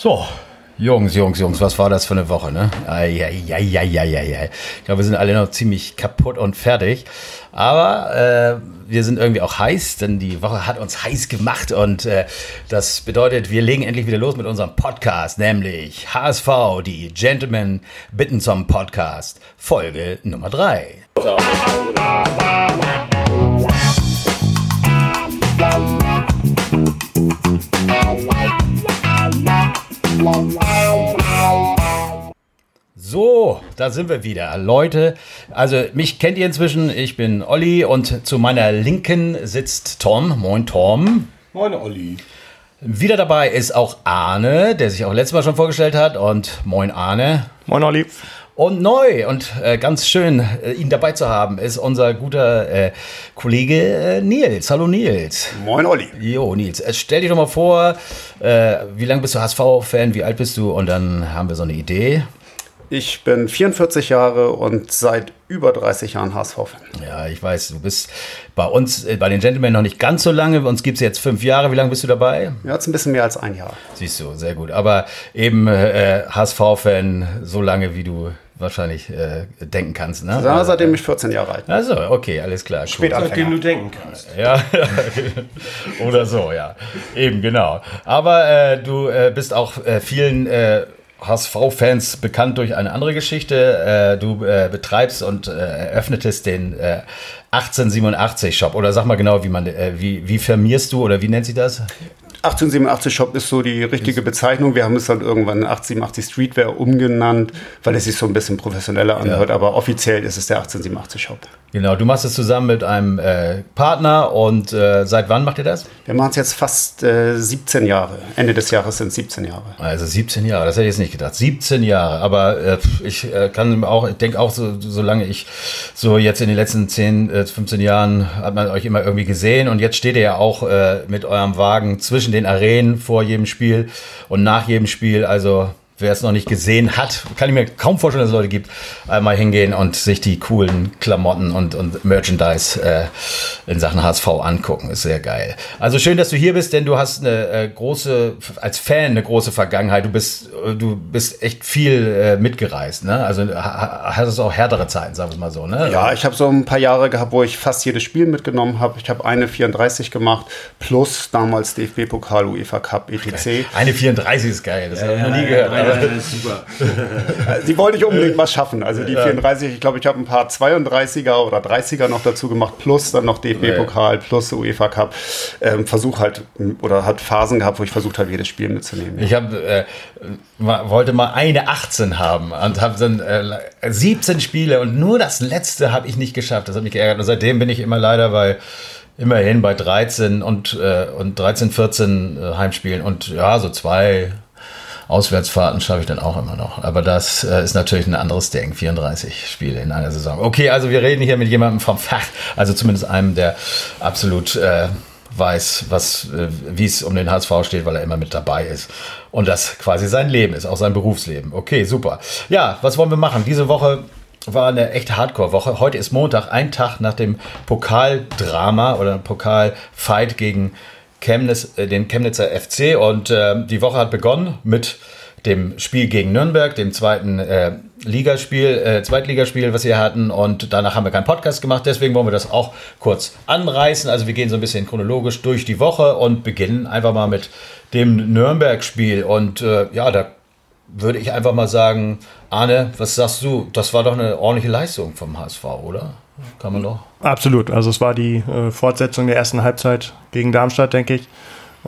So, Jungs, Jungs, Jungs, was war das für eine Woche, ne? Eieieiei. Ich glaube, wir sind alle noch ziemlich kaputt und fertig. Aber äh, wir sind irgendwie auch heiß, denn die Woche hat uns heiß gemacht und äh, das bedeutet, wir legen endlich wieder los mit unserem Podcast, nämlich HSV, die Gentlemen bitten zum Podcast, Folge Nummer 3. So, da sind wir wieder. Leute, also mich kennt ihr inzwischen. Ich bin Olli und zu meiner Linken sitzt Tom. Moin, Tom. Moin, Olli. Wieder dabei ist auch Arne, der sich auch letztes Mal schon vorgestellt hat. Und moin, Arne. Moin, Olli. Und neu und äh, ganz schön, äh, ihn dabei zu haben, ist unser guter äh, Kollege äh, Nils. Hallo Nils. Moin Olli. Jo, Nils, äh, stell dich doch mal vor, äh, wie lange bist du HSV-Fan, wie alt bist du? Und dann haben wir so eine Idee. Ich bin 44 Jahre und seit über 30 Jahren HSV-Fan. Ja, ich weiß, du bist bei uns, äh, bei den Gentlemen noch nicht ganz so lange. Uns gibt es jetzt fünf Jahre. Wie lange bist du dabei? Ja, jetzt ein bisschen mehr als ein Jahr. Siehst du, sehr gut. Aber eben äh, HSV-Fan so lange, wie du wahrscheinlich äh, denken kannst. Ne? Ja, seitdem ich 14 Jahre alt bin. Also, okay, alles klar. Cool. Spät Seitdem du denken kannst. Ja, oder so, ja. Eben, genau. Aber äh, du äh, bist auch äh, vielen äh, HSV-Fans bekannt durch eine andere Geschichte. Äh, du äh, betreibst und äh, eröffnetest den 1887-Shop. Oder sag mal genau, wie man, wie, wie firmierst du oder wie nennt sich das? 1887 Shop ist so die richtige Bezeichnung. Wir haben es dann irgendwann 1887 Streetwear umgenannt, weil es sich so ein bisschen professioneller anhört. Ja. Aber offiziell ist es der 1887 Shop. Genau, du machst es zusammen mit einem äh, Partner und äh, seit wann macht ihr das? Wir machen es jetzt fast äh, 17 Jahre. Ende des Jahres sind es 17 Jahre. Also 17 Jahre, das hätte ich jetzt nicht gedacht. 17 Jahre, aber äh, ich äh, kann auch, ich denke auch, so, solange ich so jetzt in den letzten 10, 15 äh, Jahren hat man euch immer irgendwie gesehen und jetzt steht ihr ja auch mit eurem Wagen zwischen den Arenen vor jedem Spiel und nach jedem Spiel. Also wer es noch nicht gesehen hat, kann ich mir kaum vorstellen, dass es Leute gibt, einmal hingehen und sich die coolen Klamotten und, und Merchandise äh, in Sachen HSV angucken. Ist sehr geil. Also schön, dass du hier bist, denn du hast eine äh, große, als Fan eine große Vergangenheit. Du bist, äh, du bist echt viel äh, mitgereist, ne? Also ha, hattest auch härtere Zeiten, sagen wir mal so, ne? Ja, ich habe so ein paar Jahre gehabt, wo ich fast jedes Spiel mitgenommen habe. Ich habe eine 34 gemacht, plus damals DFB-Pokal, UEFA Cup, etc. Eine 34 ist geil, das ja, habe ich noch nie gehört. Ja, super. Die wollte ich unbedingt mal schaffen. Also die 34, ich glaube, ich habe ein paar 32er oder 30er noch dazu gemacht, plus dann noch DFB-Pokal, plus UEFA Cup. Ähm, Versuch halt, oder hat Phasen gehabt, wo ich versucht habe, jedes Spiel mitzunehmen. Ich habe, äh, wollte mal eine 18 haben und habe dann äh, 17 Spiele und nur das letzte habe ich nicht geschafft. Das hat mich geärgert. Und seitdem bin ich immer leider bei immerhin bei 13 und, äh, und 13, 14 äh, Heimspielen und ja, so zwei, Auswärtsfahrten schaffe ich dann auch immer noch. Aber das äh, ist natürlich ein anderes Ding. 34 Spiele in einer Saison. Okay, also wir reden hier mit jemandem vom Fach, also zumindest einem, der absolut äh, weiß, was, äh, wie es um den HSV steht, weil er immer mit dabei ist. Und das quasi sein Leben ist, auch sein Berufsleben. Okay, super. Ja, was wollen wir machen? Diese Woche war eine echte Hardcore-Woche. Heute ist Montag, ein Tag nach dem Pokaldrama oder Pokalfight gegen Chemnitz, äh, den Chemnitzer FC und äh, die Woche hat begonnen mit dem Spiel gegen Nürnberg, dem zweiten äh, Ligaspiel, äh, Zweitligaspiel, was wir hatten. Und danach haben wir keinen Podcast gemacht. Deswegen wollen wir das auch kurz anreißen. Also wir gehen so ein bisschen chronologisch durch die Woche und beginnen einfach mal mit dem Nürnberg-Spiel. Und äh, ja, da würde ich einfach mal sagen, Arne, was sagst du? Das war doch eine ordentliche Leistung vom HSV, oder? Kann man doch. Absolut. Also es war die äh, Fortsetzung der ersten Halbzeit gegen Darmstadt, denke ich.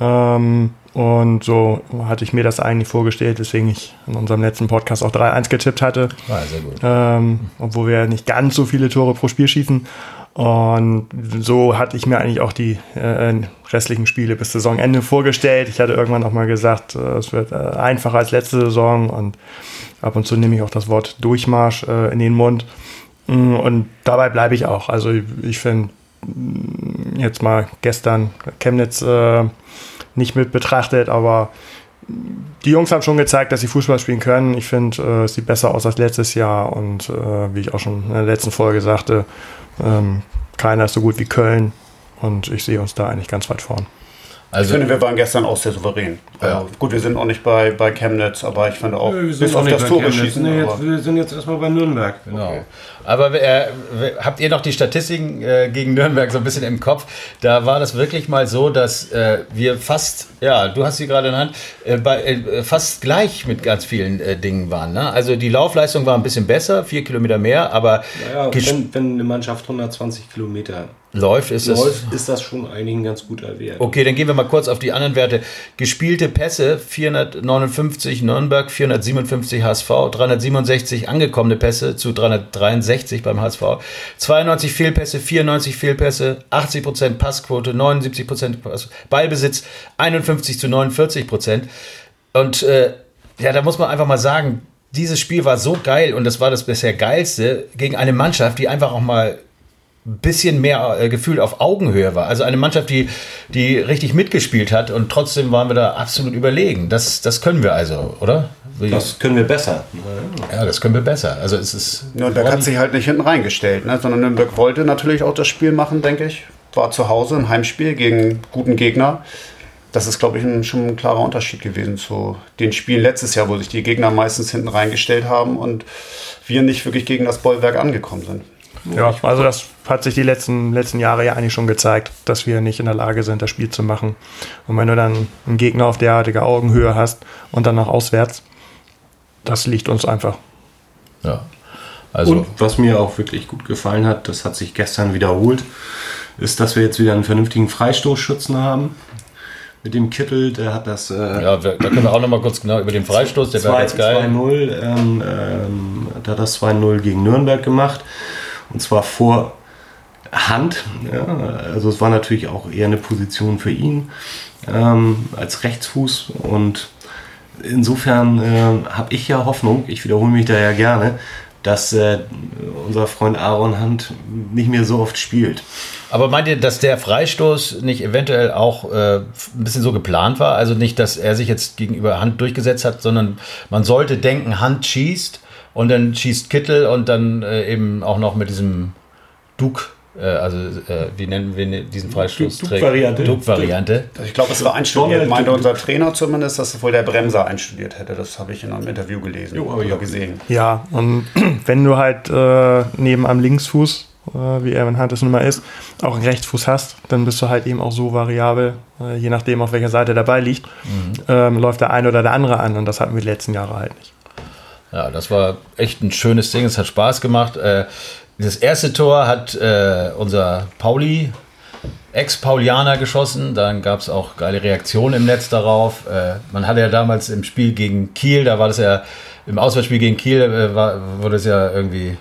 Ähm, und so hatte ich mir das eigentlich vorgestellt, weswegen ich in unserem letzten Podcast auch 3-1 getippt hatte. Ah, sehr gut. Ähm, obwohl wir nicht ganz so viele Tore pro Spiel schießen. Und so hatte ich mir eigentlich auch die äh, restlichen Spiele bis Saisonende vorgestellt. Ich hatte irgendwann auch mal gesagt, äh, es wird äh, einfacher als letzte Saison und ab und zu nehme ich auch das Wort Durchmarsch äh, in den Mund. Mm, und dabei bleibe ich auch. Also ich finde mm, jetzt mal gestern Chemnitz äh, nicht mit betrachtet, aber die Jungs haben schon gezeigt, dass sie Fußball spielen können. Ich finde, äh, es sieht besser aus als letztes Jahr und äh, wie ich auch schon in der letzten Folge sagte, ähm, keiner ist so gut wie Köln und ich sehe uns da eigentlich ganz weit vorn. Also, ich finde, wir waren gestern auch sehr souverän. Ja. Also, gut, wir sind auch nicht bei, bei Chemnitz, aber ich finde auch, wir bis auf das Tore schießen. Nee, jetzt, wir sind jetzt erstmal bei Nürnberg. Genau. Okay. Aber äh, habt ihr noch die Statistiken äh, gegen Nürnberg so ein bisschen im Kopf? Da war das wirklich mal so, dass äh, wir fast, ja, du hast sie gerade in der Hand, äh, bei, äh, fast gleich mit ganz vielen äh, Dingen waren. Ne? Also die Laufleistung war ein bisschen besser, vier Kilometer mehr, aber. Naja, wenn, wenn eine Mannschaft 120 Kilometer läuft, ist läuft, das. ist das schon eigentlich ein ganz guter Wert. Okay, dann gehen wir mal kurz auf die anderen Werte. Gespielte Pässe 459 Nürnberg, 457 HSV, 367 angekommene Pässe zu 363 beim HSV, 92 Fehlpässe, 94 Fehlpässe, 80% Passquote, 79% Ballbesitz, 51 zu 49% Und äh, ja, da muss man einfach mal sagen, dieses Spiel war so geil und das war das bisher geilste gegen eine Mannschaft, die einfach auch mal bisschen mehr äh, Gefühl auf Augenhöhe war. Also eine Mannschaft, die, die richtig mitgespielt hat und trotzdem waren wir da absolut überlegen. Das, das können wir also, oder? Wie? Das können wir besser. Ja, das können wir besser. Also es ist. Nürnberg hat sich halt nicht hinten reingestellt, ne? sondern Nürnberg wollte natürlich auch das Spiel machen, denke ich. War zu Hause ein Heimspiel gegen guten Gegner. Das ist, glaube ich, ein, schon ein klarer Unterschied gewesen zu den Spielen letztes Jahr, wo sich die Gegner meistens hinten reingestellt haben und wir nicht wirklich gegen das Bollwerk angekommen sind. Ja, also das hat sich die letzten, letzten Jahre ja eigentlich schon gezeigt, dass wir nicht in der Lage sind, das Spiel zu machen. Und wenn du dann einen Gegner auf derartiger Augenhöhe hast und dann noch auswärts, das liegt uns einfach. Ja. Also und was mir auch wirklich gut gefallen hat, das hat sich gestern wiederholt, ist, dass wir jetzt wieder einen vernünftigen Freistoßschützen haben. Mit dem Kittel, der hat das. Äh, ja, da können wir auch noch mal kurz genau über den Freistoß, der war ganz geil. 2-0, ähm, ähm, da hat das 2-0 gegen Nürnberg gemacht. Und zwar vor Hand. Ja, also es war natürlich auch eher eine Position für ihn ähm, als Rechtsfuß. Und insofern äh, habe ich ja Hoffnung, ich wiederhole mich da ja gerne, dass äh, unser Freund Aaron Hand nicht mehr so oft spielt. Aber meint ihr, dass der Freistoß nicht eventuell auch äh, ein bisschen so geplant war? Also nicht, dass er sich jetzt gegenüber Hand durchgesetzt hat, sondern man sollte denken, Hand schießt und dann schießt Kittel und dann äh, eben auch noch mit diesem Duke also äh, wie nennen wir diesen Freistoß? Duke-Variante. Duke-Variante. Ich glaube, es war einstudiert, meinte unser Trainer zumindest, dass es wohl der Bremser einstudiert hätte. Das habe ich in einem Interview gelesen jo, oder gesehen. Ja, und wenn du halt äh, neben am Linksfuß, äh, wie Erwin Hunt es nun mal ist, auch einen Rechtsfuß hast, dann bist du halt eben auch so variabel, äh, je nachdem, auf welcher Seite dabei liegt, mhm. ähm, läuft der eine oder der andere an und das hatten wir die letzten Jahre halt nicht. Ja, das war echt ein schönes Ding. Es hat Spaß gemacht. Das erste Tor hat äh, unser Pauli, Ex-Paulianer geschossen. Dann gab es auch geile Reaktionen im Netz darauf. Äh, man hatte ja damals im Spiel gegen Kiel, da war das ja, im Auswärtsspiel gegen Kiel äh, war, wurde es ja irgendwie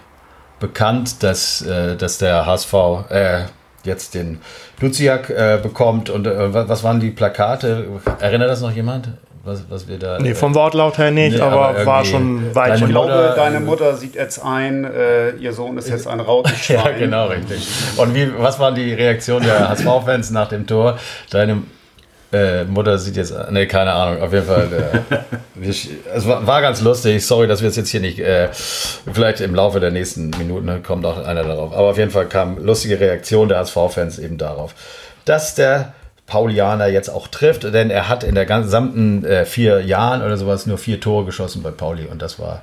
bekannt, dass, äh, dass der HSV äh, jetzt den Luziak äh, bekommt. Und was waren die Plakate? Erinnert das noch jemand? Was, was wir da. Nee, vom Wortlaut her nicht, nee, aber, aber war schon weit. Ich glaube, deine Mutter sieht jetzt ein, äh, ihr Sohn ist jetzt ein Rautenschwein. ja, genau, richtig. Und wie, was war die Reaktion der HSV-Fans nach dem Tor? Deine äh, Mutter sieht jetzt, nee, keine Ahnung, auf jeden Fall. Äh, wir, es war, war, ganz lustig. Sorry, dass wir es jetzt hier nicht, äh, vielleicht im Laufe der nächsten Minuten kommt auch einer darauf. Aber auf jeden Fall kam lustige Reaktion der HSV-Fans eben darauf, dass der Paulianer jetzt auch trifft, denn er hat in der gesamten äh, vier Jahren oder sowas nur vier Tore geschossen bei Pauli und das war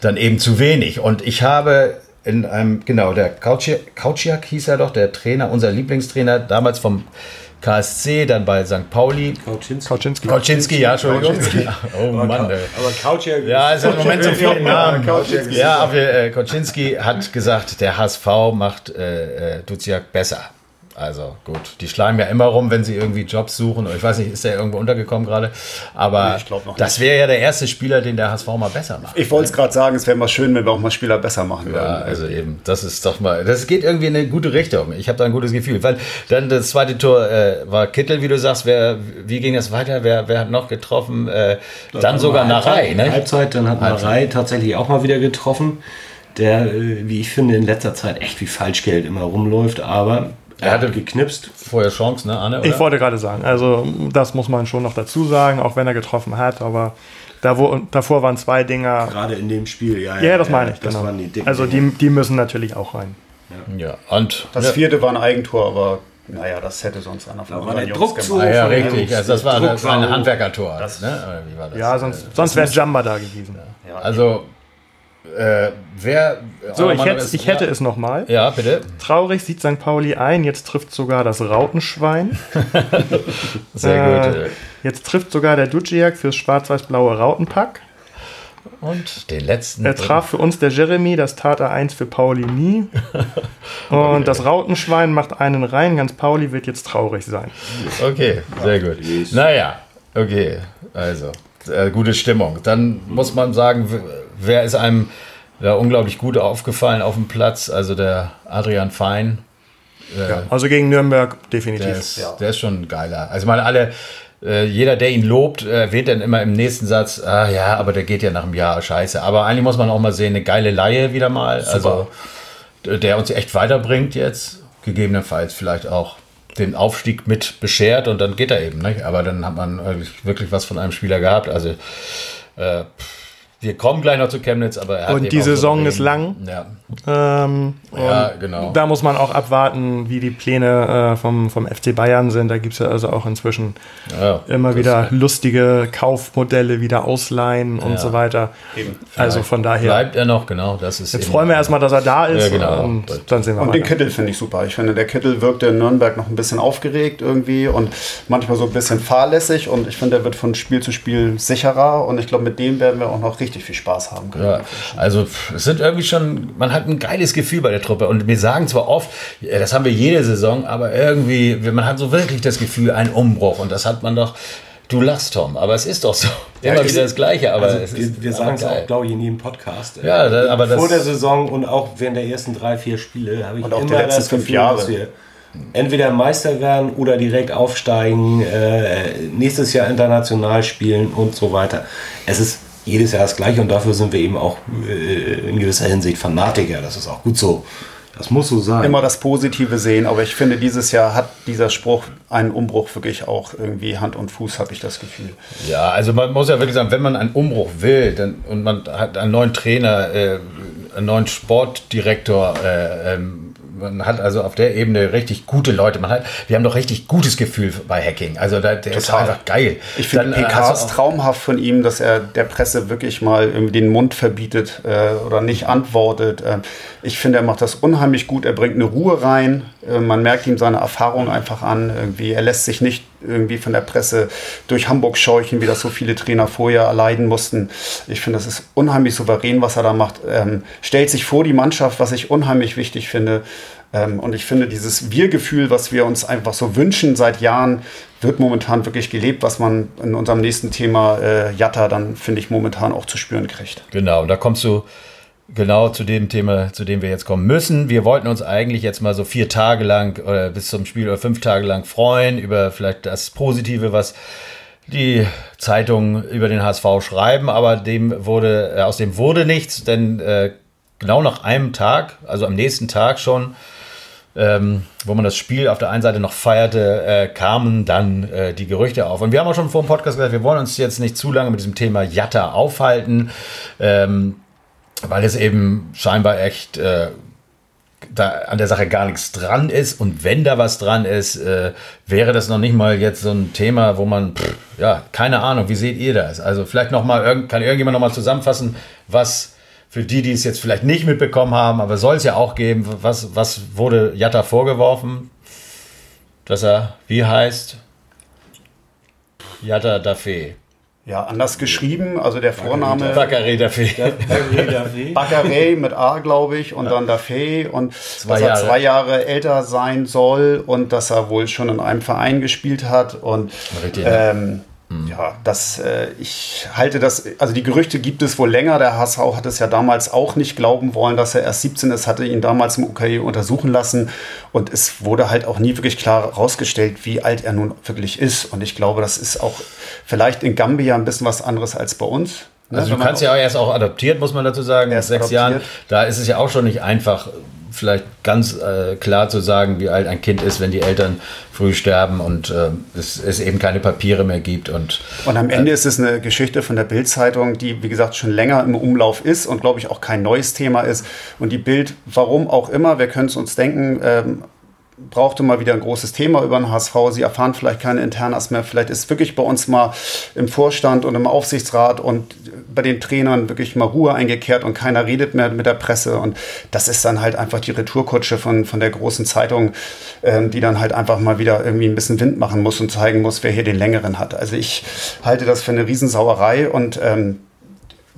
dann eben zu wenig. Und ich habe in einem, genau, der Kautschiak hieß er doch, der Trainer, unser Lieblingstrainer, damals vom KSC, dann bei St. Pauli. Kauczynski. Kauczynski, Kauczynski ja, Entschuldigung. Kauczynski. Oh Mann. Aber, aber Kautschiak Ja, ist im Moment so viel Namen. Ja, aber äh, Kauczynski hat gesagt, der HSV macht äh, äh, Duziak besser. Also gut, die schlagen ja immer rum, wenn sie irgendwie Jobs suchen. Ich weiß nicht, ist der irgendwo untergekommen gerade? Aber nee, das wäre ja der erste Spieler, den der HSV mal besser macht. Ich wollte es gerade sagen, es wäre mal schön, wenn wir auch mal Spieler besser machen würden. Ja, also eben, das ist doch mal, das geht irgendwie in eine gute Richtung. Ich habe da ein gutes Gefühl. Weil dann das zweite Tor äh, war Kittel, wie du sagst. Wer, wie ging das weiter? Wer, wer hat noch getroffen? Äh, dann sogar Narei, ne? Halbzeit, dann hat Narei tatsächlich auch mal wieder getroffen der, äh, wie ich finde, in letzter Zeit echt wie Falschgeld immer rumläuft, aber er hatte geknipst. Vorher Chance, ne, Anne? Oder? Ich wollte gerade sagen, also das muss man schon noch dazu sagen, auch wenn er getroffen hat, aber da wo, davor waren zwei Dinger. Gerade in dem Spiel, ja. Ja, ja das meine ich, das genau. Die also die, die müssen natürlich auch rein. Ja, ja. und. Das vierte war ein Eigentor, aber Naja, das hätte sonst einer von Da war der unseren Druck Jungs zu gemacht. Ah, ja, richtig. Jungs. Also das war, das war ein. Handwerkertor. Das- ne? War das? Ja, sonst, sonst wäre Jamba da gewesen. Ja, Also, äh, wer. So, auch ich hätte, ist- ich hätte ja. es nochmal. Ja, bitte. Traurig sieht St. Pauli ein, jetzt trifft sogar das Rautenschwein. Sehr gut. Äh, jetzt trifft sogar der Duciak fürs schwarz-weiß-blaue Rautenpack. Und den letzten. Er traf für uns der Jeremy, das tat er eins für Pauli nie. Und das Rautenschwein macht einen rein, ganz Pauli wird jetzt traurig sein. Okay, sehr gut. Naja, okay. Also, äh, gute Stimmung. Dann muss man sagen, wer ist einem da unglaublich gut aufgefallen auf dem Platz? Also der Adrian Fein. Äh, Also gegen Nürnberg Der definitiv. ist, der ist schon geiler. Also ich meine, alle, äh, jeder, der ihn lobt, äh, erwähnt dann immer im nächsten Satz, ah ja, aber der geht ja nach einem Jahr, scheiße. Aber eigentlich muss man auch mal sehen, eine geile Laie wieder mal. Also d- der uns echt weiterbringt jetzt. Gegebenenfalls vielleicht auch den Aufstieg mit beschert und dann geht er eben. Nicht? Aber dann hat man wirklich, wirklich was von einem Spieler gehabt. Also äh, wir kommen gleich noch zu Chemnitz, aber er hat Und die Saison ist lang. Ja, Ähm, ja und genau. Da muss man auch abwarten, wie die Pläne äh, vom, vom FC Bayern sind. Da gibt es ja also auch inzwischen Ja, immer wieder lustige Kaufmodelle, wieder ausleihen und Ja. so weiter. Eben. Also von daher. Bleibt er noch, genau. Das ist Jetzt freuen wir erstmal, dass er da ist Ja, genau. und dann sehen wir Und den. Kittel finde ich super. Ich finde, der Kittel wirkte in Nürnberg noch ein bisschen aufgeregt irgendwie und manchmal so ein bisschen fahrlässig. Und ich finde, der wird von Spiel zu Spiel sicherer. Und ich glaube, mit dem werden wir auch noch richtig viel Spaß haben können. Ja, also es sind irgendwie schon, man hat ein geiles Gefühl bei der Truppe und wir sagen zwar oft, ja, das haben wir jede Saison, aber irgendwie, man hat so wirklich das Gefühl, ein Umbruch und das hat man doch, du lachst Tom, aber es ist doch so, immer ich- wieder das Gleiche, aber Also es wir, wir sagen es auch, glaube ich, in jedem Podcast. Ja, da- aber das- Vor der Saison und auch während der ersten drei, vier Spiele habe ich Und auch immer letzten das fünf Gefühl, Jahre. dass wir entweder Meister werden oder direkt aufsteigen, äh, nächstes Jahr international spielen und so weiter. Es ist jedes Jahr das Gleiche und dafür sind wir eben auch äh, in gewisser Hinsicht Fanatiker. Das ist auch gut so. Das muss so sein. Immer das Positive sehen, aber ich finde, dieses Jahr hat dieser Spruch einen Umbruch wirklich auch irgendwie Hand und Fuß, habe ich das Gefühl. Ja, also man muss ja wirklich sagen, wenn man einen Umbruch will dann, und man hat einen neuen Trainer, äh, einen neuen Sportdirektor, äh, ähm, man hat also auf der Ebene richtig gute Leute. Man hat, wir haben doch richtig gutes Gefühl bei Hacking. Also da, der ist Total. einfach geil. Ich finde äh, PKs traumhaft von ihm, dass er der Presse wirklich mal den Mund verbietet äh, oder nicht antwortet. Ähm, ich finde, er macht das unheimlich gut. Er bringt eine Ruhe rein. Äh, man merkt ihm seine Erfahrung einfach an. Irgendwie, er lässt sich nicht irgendwie von der Presse durch Hamburg scheuchen, wie das so viele Trainer vorher erleiden mussten. Ich finde, das ist unheimlich souverän, was er da macht. Ähm, stellt sich vor die Mannschaft, was ich unheimlich wichtig finde. Ähm, und ich finde, dieses Wir-Gefühl, was wir uns einfach so wünschen seit Jahren, wird momentan wirklich gelebt, was man in unserem nächsten Thema äh, Jatta dann, finde ich, momentan auch zu spüren kriegt. Genau, und da kommst du genau zu dem Thema, zu dem wir jetzt kommen müssen. Wir wollten uns eigentlich jetzt mal so vier Tage lang oder bis zum Spiel oder fünf Tage lang freuen über vielleicht das Positive, was die Zeitungen über den HSV schreiben, aber dem wurde, äh, aus dem wurde nichts, denn äh, genau nach einem Tag, also am nächsten Tag schon, ähm, wo man das Spiel auf der einen Seite noch feierte, äh, kamen dann äh, die Gerüchte auf. Und wir haben auch schon vor dem Podcast gesagt, wir wollen uns jetzt nicht zu lange mit diesem Thema Jatta aufhalten, ähm, weil es eben scheinbar echt äh, da an der Sache gar nichts dran ist. Und wenn da was dran ist, äh, wäre das noch nicht mal jetzt so ein Thema, wo man, pff, ja, keine Ahnung, wie seht ihr das? Also vielleicht noch mal, irgend, kann irgendjemand noch mal zusammenfassen, was für die, die es jetzt vielleicht nicht mitbekommen haben, aber soll es ja auch geben, was, was wurde Jatta vorgeworfen? Dass er, wie heißt? Jatta Dafe. Ja, anders geschrieben, also der Vorname Bakare Dafe. Baccaré mit A, glaube ich, und dann Dafé und Zwei dass er Jahre. zwei Jahre älter sein soll und dass er wohl schon in einem Verein gespielt hat und Richtig, ne? ähm, ja, das, äh, ich halte das, also die Gerüchte gibt es wohl länger. Der HSV hat es ja damals auch nicht glauben wollen, dass er erst 17 ist, hatte ihn damals im UKE untersuchen lassen und es wurde halt auch nie wirklich klar herausgestellt, wie alt er nun wirklich ist. Und ich glaube, das ist auch vielleicht in Gambia ein bisschen was anderes als bei uns. Ne? Also du kannst ja auch erst auch adoptiert, muss man dazu sagen, ist sechs adoptiert. Jahren. Da ist es ja auch schon nicht einfach, vielleicht ganz äh, klar zu sagen, wie alt ein Kind ist, wenn die Eltern früh sterben und äh, es, es eben keine Papiere mehr gibt. Und Und am Ende ist es eine Geschichte von der Bild-Zeitung, die, wie gesagt, schon länger im Umlauf ist und, glaube ich, auch kein neues Thema ist. Und die Bild, warum auch immer, wir können es uns denken, ähm, brauchte mal wieder ein großes Thema über den HSV. Sie erfahren vielleicht keine Internas mehr. Vielleicht ist wirklich bei uns mal im Vorstand und im Aufsichtsrat und bei den Trainern wirklich mal Ruhe eingekehrt und keiner redet mehr mit der Presse. Und das ist dann halt einfach die Retourkutsche von, von der großen Zeitung, ähm, die dann halt einfach mal wieder irgendwie ein bisschen Wind machen muss und zeigen muss, wer hier den längeren hat. Also ich halte das für eine Riesensauerei und ähm,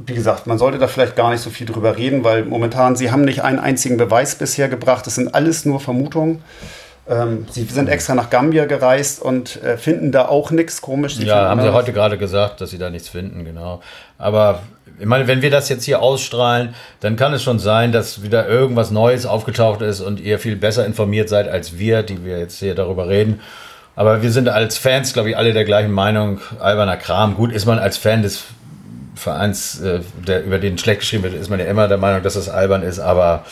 wie gesagt, man sollte da vielleicht gar nicht so viel drüber reden, weil momentan, sie haben nicht einen einzigen Beweis bisher gebracht. Das sind alles nur Vermutungen. Ähm, sie sind extra nach Gambia gereist und äh, finden da auch nichts komisch. Sie ja, haben sie heute gerade gesagt, dass sie da nichts finden, genau. Aber ich meine, wenn wir das jetzt hier ausstrahlen, dann kann es schon sein, dass wieder irgendwas Neues aufgetaucht ist und ihr viel besser informiert seid als wir, die wir jetzt hier darüber reden. Aber wir sind als Fans, glaube ich, alle der gleichen Meinung. Alberner Kram. Gut, ist man als Fan des Vereins, äh, der, über den schlecht geschrieben wird, ist man ja immer der Meinung, dass das albern ist, aber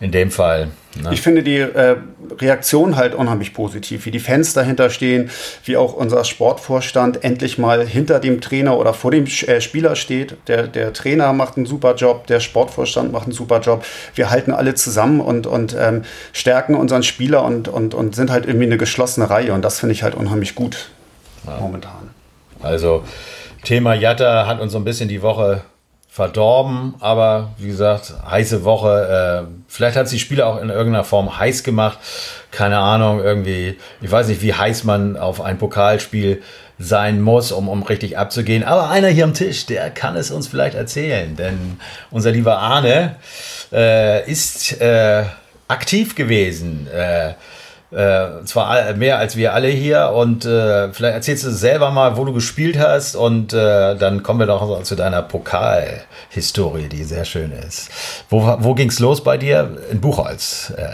in dem Fall. Ne? Ich finde die äh, Reaktion halt unheimlich positiv, wie die Fans dahinter stehen, wie auch unser Sportvorstand endlich mal hinter dem Trainer oder vor dem äh, Spieler steht. Der, der Trainer macht einen super Job, der Sportvorstand macht einen super Job. Wir halten alle zusammen und, und ähm, stärken unseren Spieler und, und, und sind halt irgendwie eine geschlossene Reihe. Und das finde ich halt unheimlich gut momentan. Also Thema Jatta hat uns so ein bisschen die Woche verdorben, aber wie gesagt, heiße Woche. Äh, vielleicht hat es die Spieler auch in irgendeiner Form heiß gemacht. Keine Ahnung, irgendwie, ich weiß nicht, wie heiß man auf ein Pokalspiel sein muss, um, um richtig abzugehen. Aber einer hier am Tisch, der kann es uns vielleicht erzählen, denn unser lieber Arne äh, ist äh, aktiv gewesen. Äh, zwar mehr als wir alle hier und äh, vielleicht erzählst du selber mal, wo du gespielt hast und äh, dann kommen wir doch zu deiner Pokalhistorie, die sehr schön ist. Wo, wo ging es los bei dir? In Buchholz. Äh,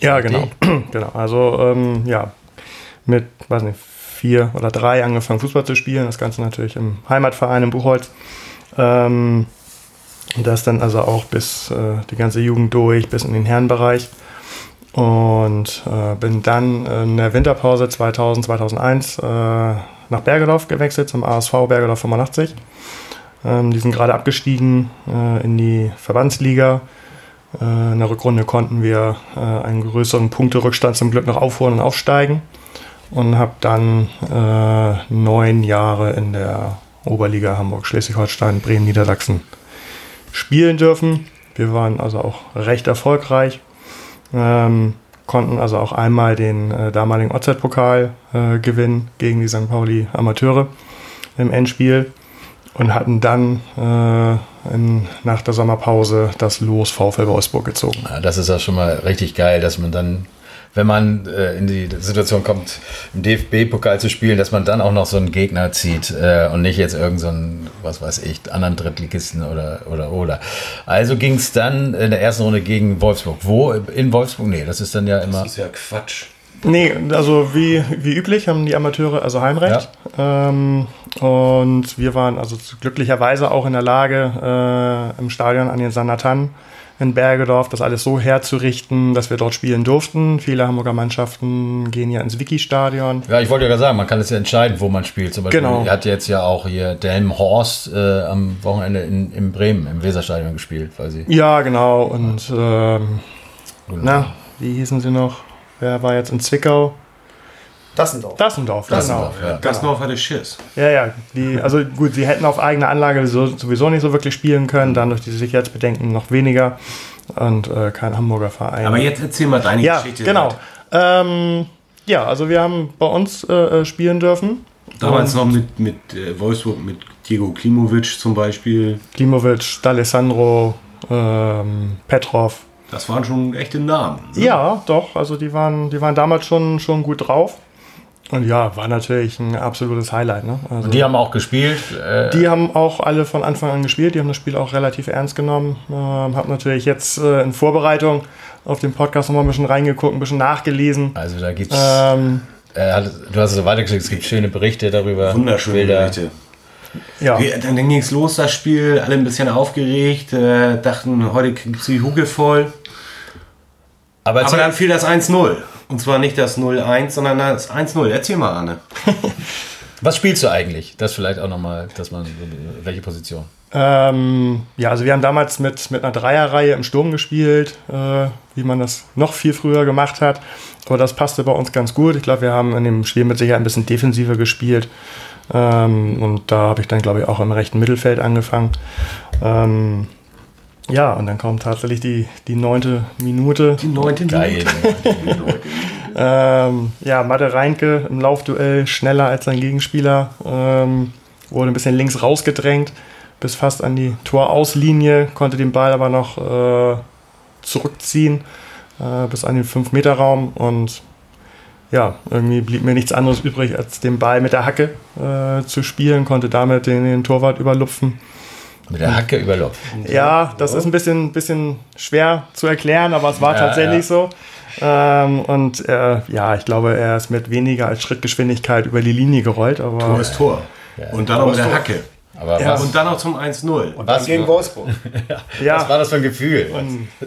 Ja, genau. genau. Also, ähm, ja, mit, weiß nicht, vier oder drei angefangen Fußball zu spielen. Das Ganze natürlich im Heimatverein in Buchholz. Ähm, und das dann also auch bis äh, die ganze Jugend durch, bis in den Herrenbereich. Und äh, bin dann in der Winterpause 2000, 2001 äh, nach Bergedorf gewechselt, zum ASV Bergedorf 85. Ähm, die sind gerade abgestiegen äh, in die Verbandsliga. Äh, in der Rückrunde konnten wir äh, einen größeren Punkterückstand zum Glück noch aufholen und aufsteigen. Und habe dann äh, neun Jahre in der Oberliga Hamburg, Schleswig-Holstein, Bremen, Niedersachsen spielen dürfen. Wir waren also auch recht erfolgreich. Ähm, konnten also auch einmal den äh, damaligen OZ-Pokal äh, gewinnen gegen die St. Pauli Amateure im Endspiel und hatten dann äh, in, nach der Sommerpause das Los VfL Wolfsburg gezogen. ja, das ist ja schon mal richtig geil, dass man dann, wenn man äh, in die Situation kommt, im DFB-Pokal zu spielen, dass man dann auch noch so einen Gegner zieht äh, und nicht jetzt irgendeinen, so einen, was weiß ich, anderen Drittligisten oder oder oder. Also ging es dann in der ersten Runde gegen Wolfsburg. Wo? In Wolfsburg? Nee, das ist dann ja immer. Das ist ja Quatsch. Nee, also wie, wie üblich haben die Amateure also Heimrecht. Ähm, und wir waren also glücklicherweise auch in der Lage, äh, im Stadion an den Sanatan in Bergedorf das alles so herzurichten, dass wir dort spielen durften. Viele Hamburger Mannschaften gehen ja ins Wiki-Stadion. Ja, ich wollte ja gerade sagen, man kann es ja entscheiden, wo man spielt. Zum Beispiel, Genau. hat jetzt ja auch hier Delmenhorst äh, am Wochenende in, in Bremen im Weserstadion gespielt, sie. Ja, genau. Und ähm, na, wie hießen sie noch? Wer war jetzt in Zwickau? Dassendorf. Dassendorf, Dassendorf, genau. ja. Gasdorf hatte Schiss. Ja, ja. Die, also gut, sie hätten auf eigene Anlage so, sowieso nicht so wirklich spielen können, dann durch die Sicherheitsbedenken noch weniger und äh, kein Hamburger Verein. Aber jetzt erzähl mal deine ja, Geschichte. genau. Ähm, ja, also wir haben bei uns äh, äh, spielen dürfen. Damals noch mit, mit äh, Wolfsburg, mit Diego Klimovic zum Beispiel. Klimovic, D'Alessandro, ähm, Petrov. Das waren schon echte Namen. ne? Ja, doch, also die waren, die waren damals schon, schon gut drauf. Und ja, war natürlich ein absolutes Highlight. Ne? Also Und die haben auch gespielt. Äh, Die haben auch alle von Anfang an gespielt, die haben das Spiel auch relativ ernst genommen. Ähm, hab natürlich jetzt äh, in Vorbereitung auf den Podcast nochmal ein bisschen reingeguckt, ein bisschen nachgelesen. also da gibt's. Ähm, äh, du hast es so weitergeschickt, es gibt schöne Berichte darüber. Wunderschöne Bilder. Berichte. ja, Wir, dann ging es los, das Spiel, alle ein bisschen aufgeregt, äh, dachten, heute gibt die Hucke voll. Aber, Aber dann fiel das 1-0. Und zwar nicht das 0-1, sondern das 1-0. Erzähl mal, Arne. Was spielst du eigentlich? Das vielleicht auch nochmal, dass man, welche Position? Ähm, ja, also wir haben damals mit, mit einer Dreierreihe im Sturm gespielt, äh, wie man das noch viel früher gemacht hat. Aber das passte bei uns ganz gut. Ich glaube, wir haben in dem Spiel mit Sicherheit ein bisschen defensiver gespielt. Ähm, und da habe ich dann, glaube ich, auch im rechten Mittelfeld angefangen. Ähm, ja, und dann kommt tatsächlich die, die neunte Minute. Die neunte Geil. Minute. ähm, ja, Mathe Reinke im Laufduell schneller als sein Gegenspieler. Ähm, wurde ein bisschen links rausgedrängt bis fast an die Torauslinie, konnte den Ball aber noch äh, zurückziehen äh, bis an den 5-Meter-Raum und ja, irgendwie blieb mir nichts anderes übrig, als den Ball mit der Hacke äh, zu spielen, konnte damit den, den Torwart überlupfen. Mit der Hacke überlupfen? Ja, das ist ein bisschen, bisschen schwer zu erklären, aber es war ja, tatsächlich ja. so. Ähm, und äh, ja, ich glaube, er ist mit weniger als Schrittgeschwindigkeit über die Linie gerollt. Aber Tor ist Tor. Ja. Und dann noch mit der Hacke. Aber ja. und dann noch zum 1-0. Und was gegen Wolfsburg. ja. Was war das für ein Gefühl?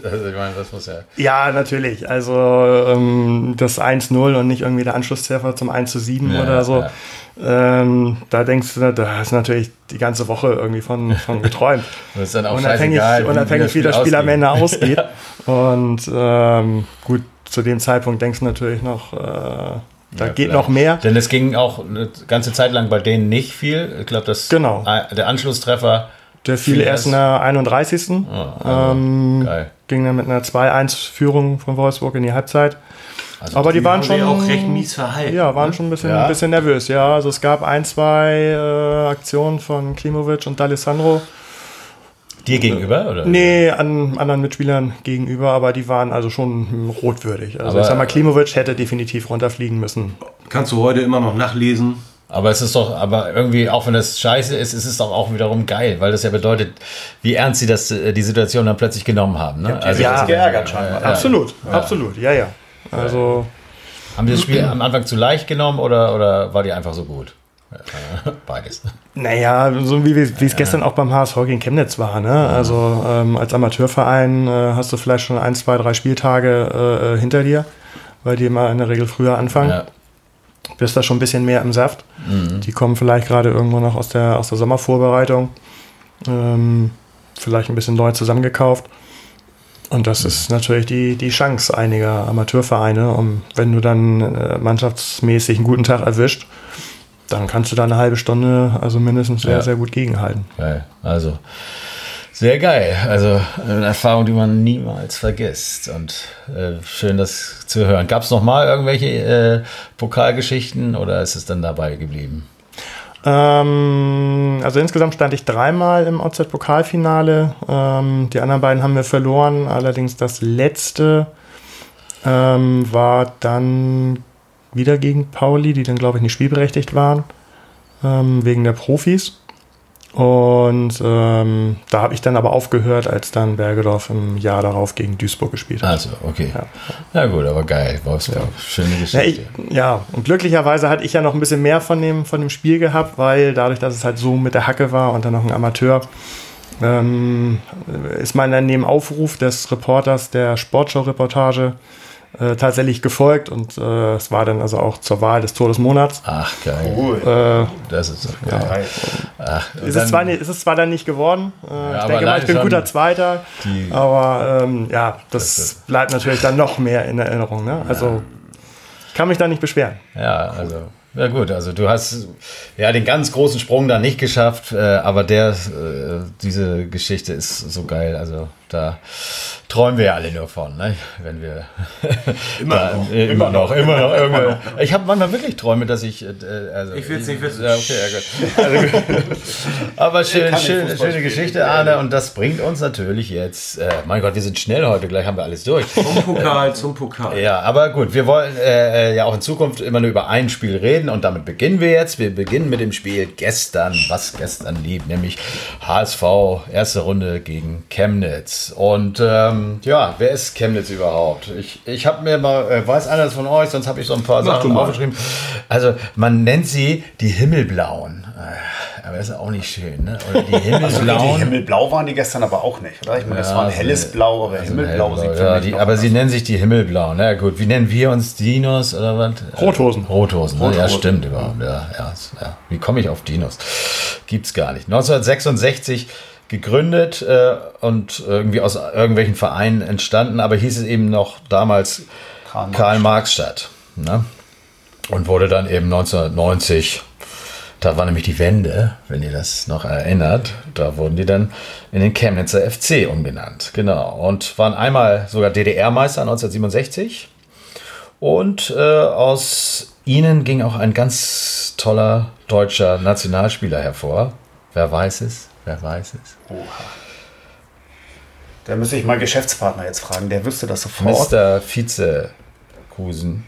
Also ich meine, das muss ja. Ja, natürlich. Also ähm, das 1-0 und nicht irgendwie der Anschlusstreffer zum 1-7 ja, oder so. Ja. Ähm, da denkst du, da hast du natürlich die ganze Woche irgendwie von, von geträumt. das ist dann auch unabhängig, scheißegal, unabhängig wie, das Spiel, wie das Spiel am Ende ausgeht. Und ähm, gut, zu dem Zeitpunkt denkst du natürlich noch, äh, da ja, geht noch mehr. Denn es ging auch eine ganze Zeit lang bei denen nicht viel. Ich glaube, dass genau. der Anschlusstreffer. Der fiel erst in der 31. Oh, also ähm, geil. Ging dann mit einer 2-1-Führung von Wolfsburg in die Halbzeit. Also Aber die, die waren schon auch recht mies verhalten. Ja, waren ne? schon ein bisschen, ja. ein bisschen nervös. Ja, also es gab ein, zwei äh, Aktionen von Klimovic und D'Alessandro Dir gegenüber? Oder? Nee, an anderen Mitspielern gegenüber, aber die waren also schon rotwürdig. Also aber, ich sag mal, Klimovic hätte definitiv runterfliegen müssen. Kannst du heute immer noch nachlesen. Aber es ist doch, aber irgendwie, auch wenn das scheiße ist, ist es doch auch wiederum geil, weil das ja bedeutet, wie ernst sie das, äh, die Situation dann plötzlich genommen haben. Ne? Also, ja, geärgert scheinbar. Ja, absolut, ja. absolut, ja, ja. Also. Haben die das Spiel am Anfang zu leicht genommen oder, oder war die einfach so gut? Beides. Naja, so wie, es ja. gestern auch beim HSV gegen Chemnitz war. Ne? Also ähm, als Amateurverein äh, hast du vielleicht schon ein, zwei, drei Spieltage äh, äh hinter dir, weil die immer in der Regel früher anfangen. Ja. Bist da schon ein bisschen mehr im Saft. Mhm. Die kommen vielleicht gerade irgendwo noch aus der, aus der Sommervorbereitung. Ähm, vielleicht ein bisschen neu zusammengekauft. Und das ist natürlich die, die Chance einiger Amateurvereine, um, wenn du dann äh, mannschaftsmäßig einen guten Tag erwischt, dann kannst du da eine halbe Stunde, also mindestens sehr, ja. sehr gut gegenhalten. Geil. Also sehr geil. Also eine Erfahrung, die man niemals vergisst. Und äh, schön, das zu hören. Gab es noch mal irgendwelche äh, Pokalgeschichten oder ist es dann dabei geblieben? Ähm, also insgesamt stand ich dreimal im OZ-Pokalfinale. Ähm, die anderen beiden haben wir verloren. Allerdings das letzte ähm, war dann wieder gegen Pauli, die dann, glaube ich, nicht spielberechtigt waren, ähm, wegen der Profis. Und ähm, da habe ich dann aber aufgehört, als dann Bergedorf im Jahr darauf gegen Duisburg gespielt hat. Also, okay. Ja, ja gut, aber geil. Wolfsburg. Ja. Schöne Geschichte. Ja, ich, ja, und glücklicherweise hatte ich ja noch ein bisschen mehr von dem, von dem Spiel gehabt, weil dadurch, dass es halt so mit der Hacke war und dann noch ein Amateur, ähm, ist mein dann neben Aufruf des Reporters der Sportschau-Reportage äh, tatsächlich gefolgt und äh, es war dann also auch zur Wahl des Todesmonats. Ach, geil. Cool. Äh, das ist so geil. Ja. Ach, ist, es zwar, ist es zwar dann nicht geworden. Äh, ja, ich denke mal, ich bin guter Zweiter. Aber ähm, ja, das, das bleibt natürlich dann noch mehr in Erinnerung. Ne? Also ich kann mich da nicht beschweren. Ja, also. Ja gut, also du hast ja den ganz großen Sprung da nicht geschafft, äh, aber der, äh, diese Geschichte ist so geil. Also da träumen wir ja alle nur von, ne? wenn wir immer, da, noch, äh, immer, noch, immer noch, immer noch. Ich habe manchmal wirklich Träume, dass ich. Äh, also, ich will es nicht wissen. Ja, okay, ja. Also, aber schön, schön, schöne Geschichte, Arne, und das bringt uns natürlich jetzt. Äh, mein Gott, wir sind schnell heute, gleich haben wir alles durch. Zum Pokal, zum Pokal. Ja, aber gut, wir wollen äh, äh, ja auch in Zukunft immer nur über ein Spiel reden und damit beginnen wir jetzt. Wir beginnen mit dem Spiel gestern, was gestern lief, nämlich HSV, erste Runde gegen Chemnitz. Und ähm, ja, wer ist Chemnitz überhaupt? Ich, ich habe mir mal, äh, weiß einer von euch, sonst habe ich so ein paar Mach Sachen aufgeschrieben. Also man nennt sie die Himmelblauen. Äh, aber ist auch nicht schön, ne? Oder die Himmelblauen. die Himmelblau waren die gestern aber auch nicht, oder? Ich meine, das war ein also helles Blau, aber also Himmelblau sieht ja, die, Aber sie nennen sich die Himmelblauen. Na gut, wie nennen wir uns Dinos oder was? Rothosen. Rothosen, ne? ja, Rothosen. stimmt überhaupt. Ja, ja, ja. Wie komme ich auf Dinos? Gibt's gar nicht. 1966 gegründet äh, und irgendwie aus irgendwelchen Vereinen entstanden, aber hieß es eben noch damals Karl Marx. Karl-Marx-Stadt. Ne? Und wurde dann eben 1990, da war nämlich die Wende, wenn ihr das noch erinnert, da wurden die dann in den Chemnitzer FC umgenannt. Genau. Und waren einmal sogar DDR-Meister 1967. Und äh, aus ihnen ging auch ein ganz toller deutscher Nationalspieler hervor. Wer weiß es? Wer weiß es? Da müsste ich meinen Geschäftspartner jetzt fragen, der wüsste das sofort. Mr. Vizekusen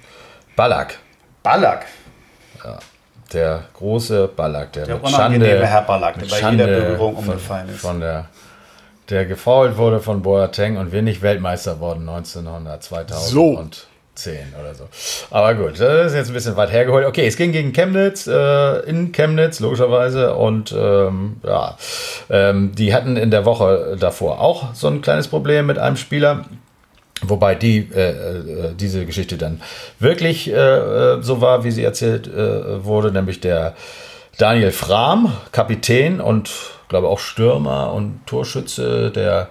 Ballack. Ballack. Der große Ballack, der, Der mit unangenehme Schande, Herr Ballack, der bei Schande jeder Berührung von, umgefallen ist. Von der, der gefault wurde von Boateng und wir nicht Weltmeister wurden 1900, 2010 oder so. Aber gut, das ist jetzt ein bisschen weit hergeholt. Okay, es ging gegen Chemnitz, äh, in Chemnitz logischerweise und ähm, ja, ähm, die hatten in der Woche davor auch so ein kleines Problem mit einem Spieler. Wobei die, äh, äh, diese Geschichte dann wirklich äh, äh, so war, wie sie erzählt äh, wurde, nämlich der Daniel Frahm, Kapitän und glaube auch Stürmer und Torschütze der,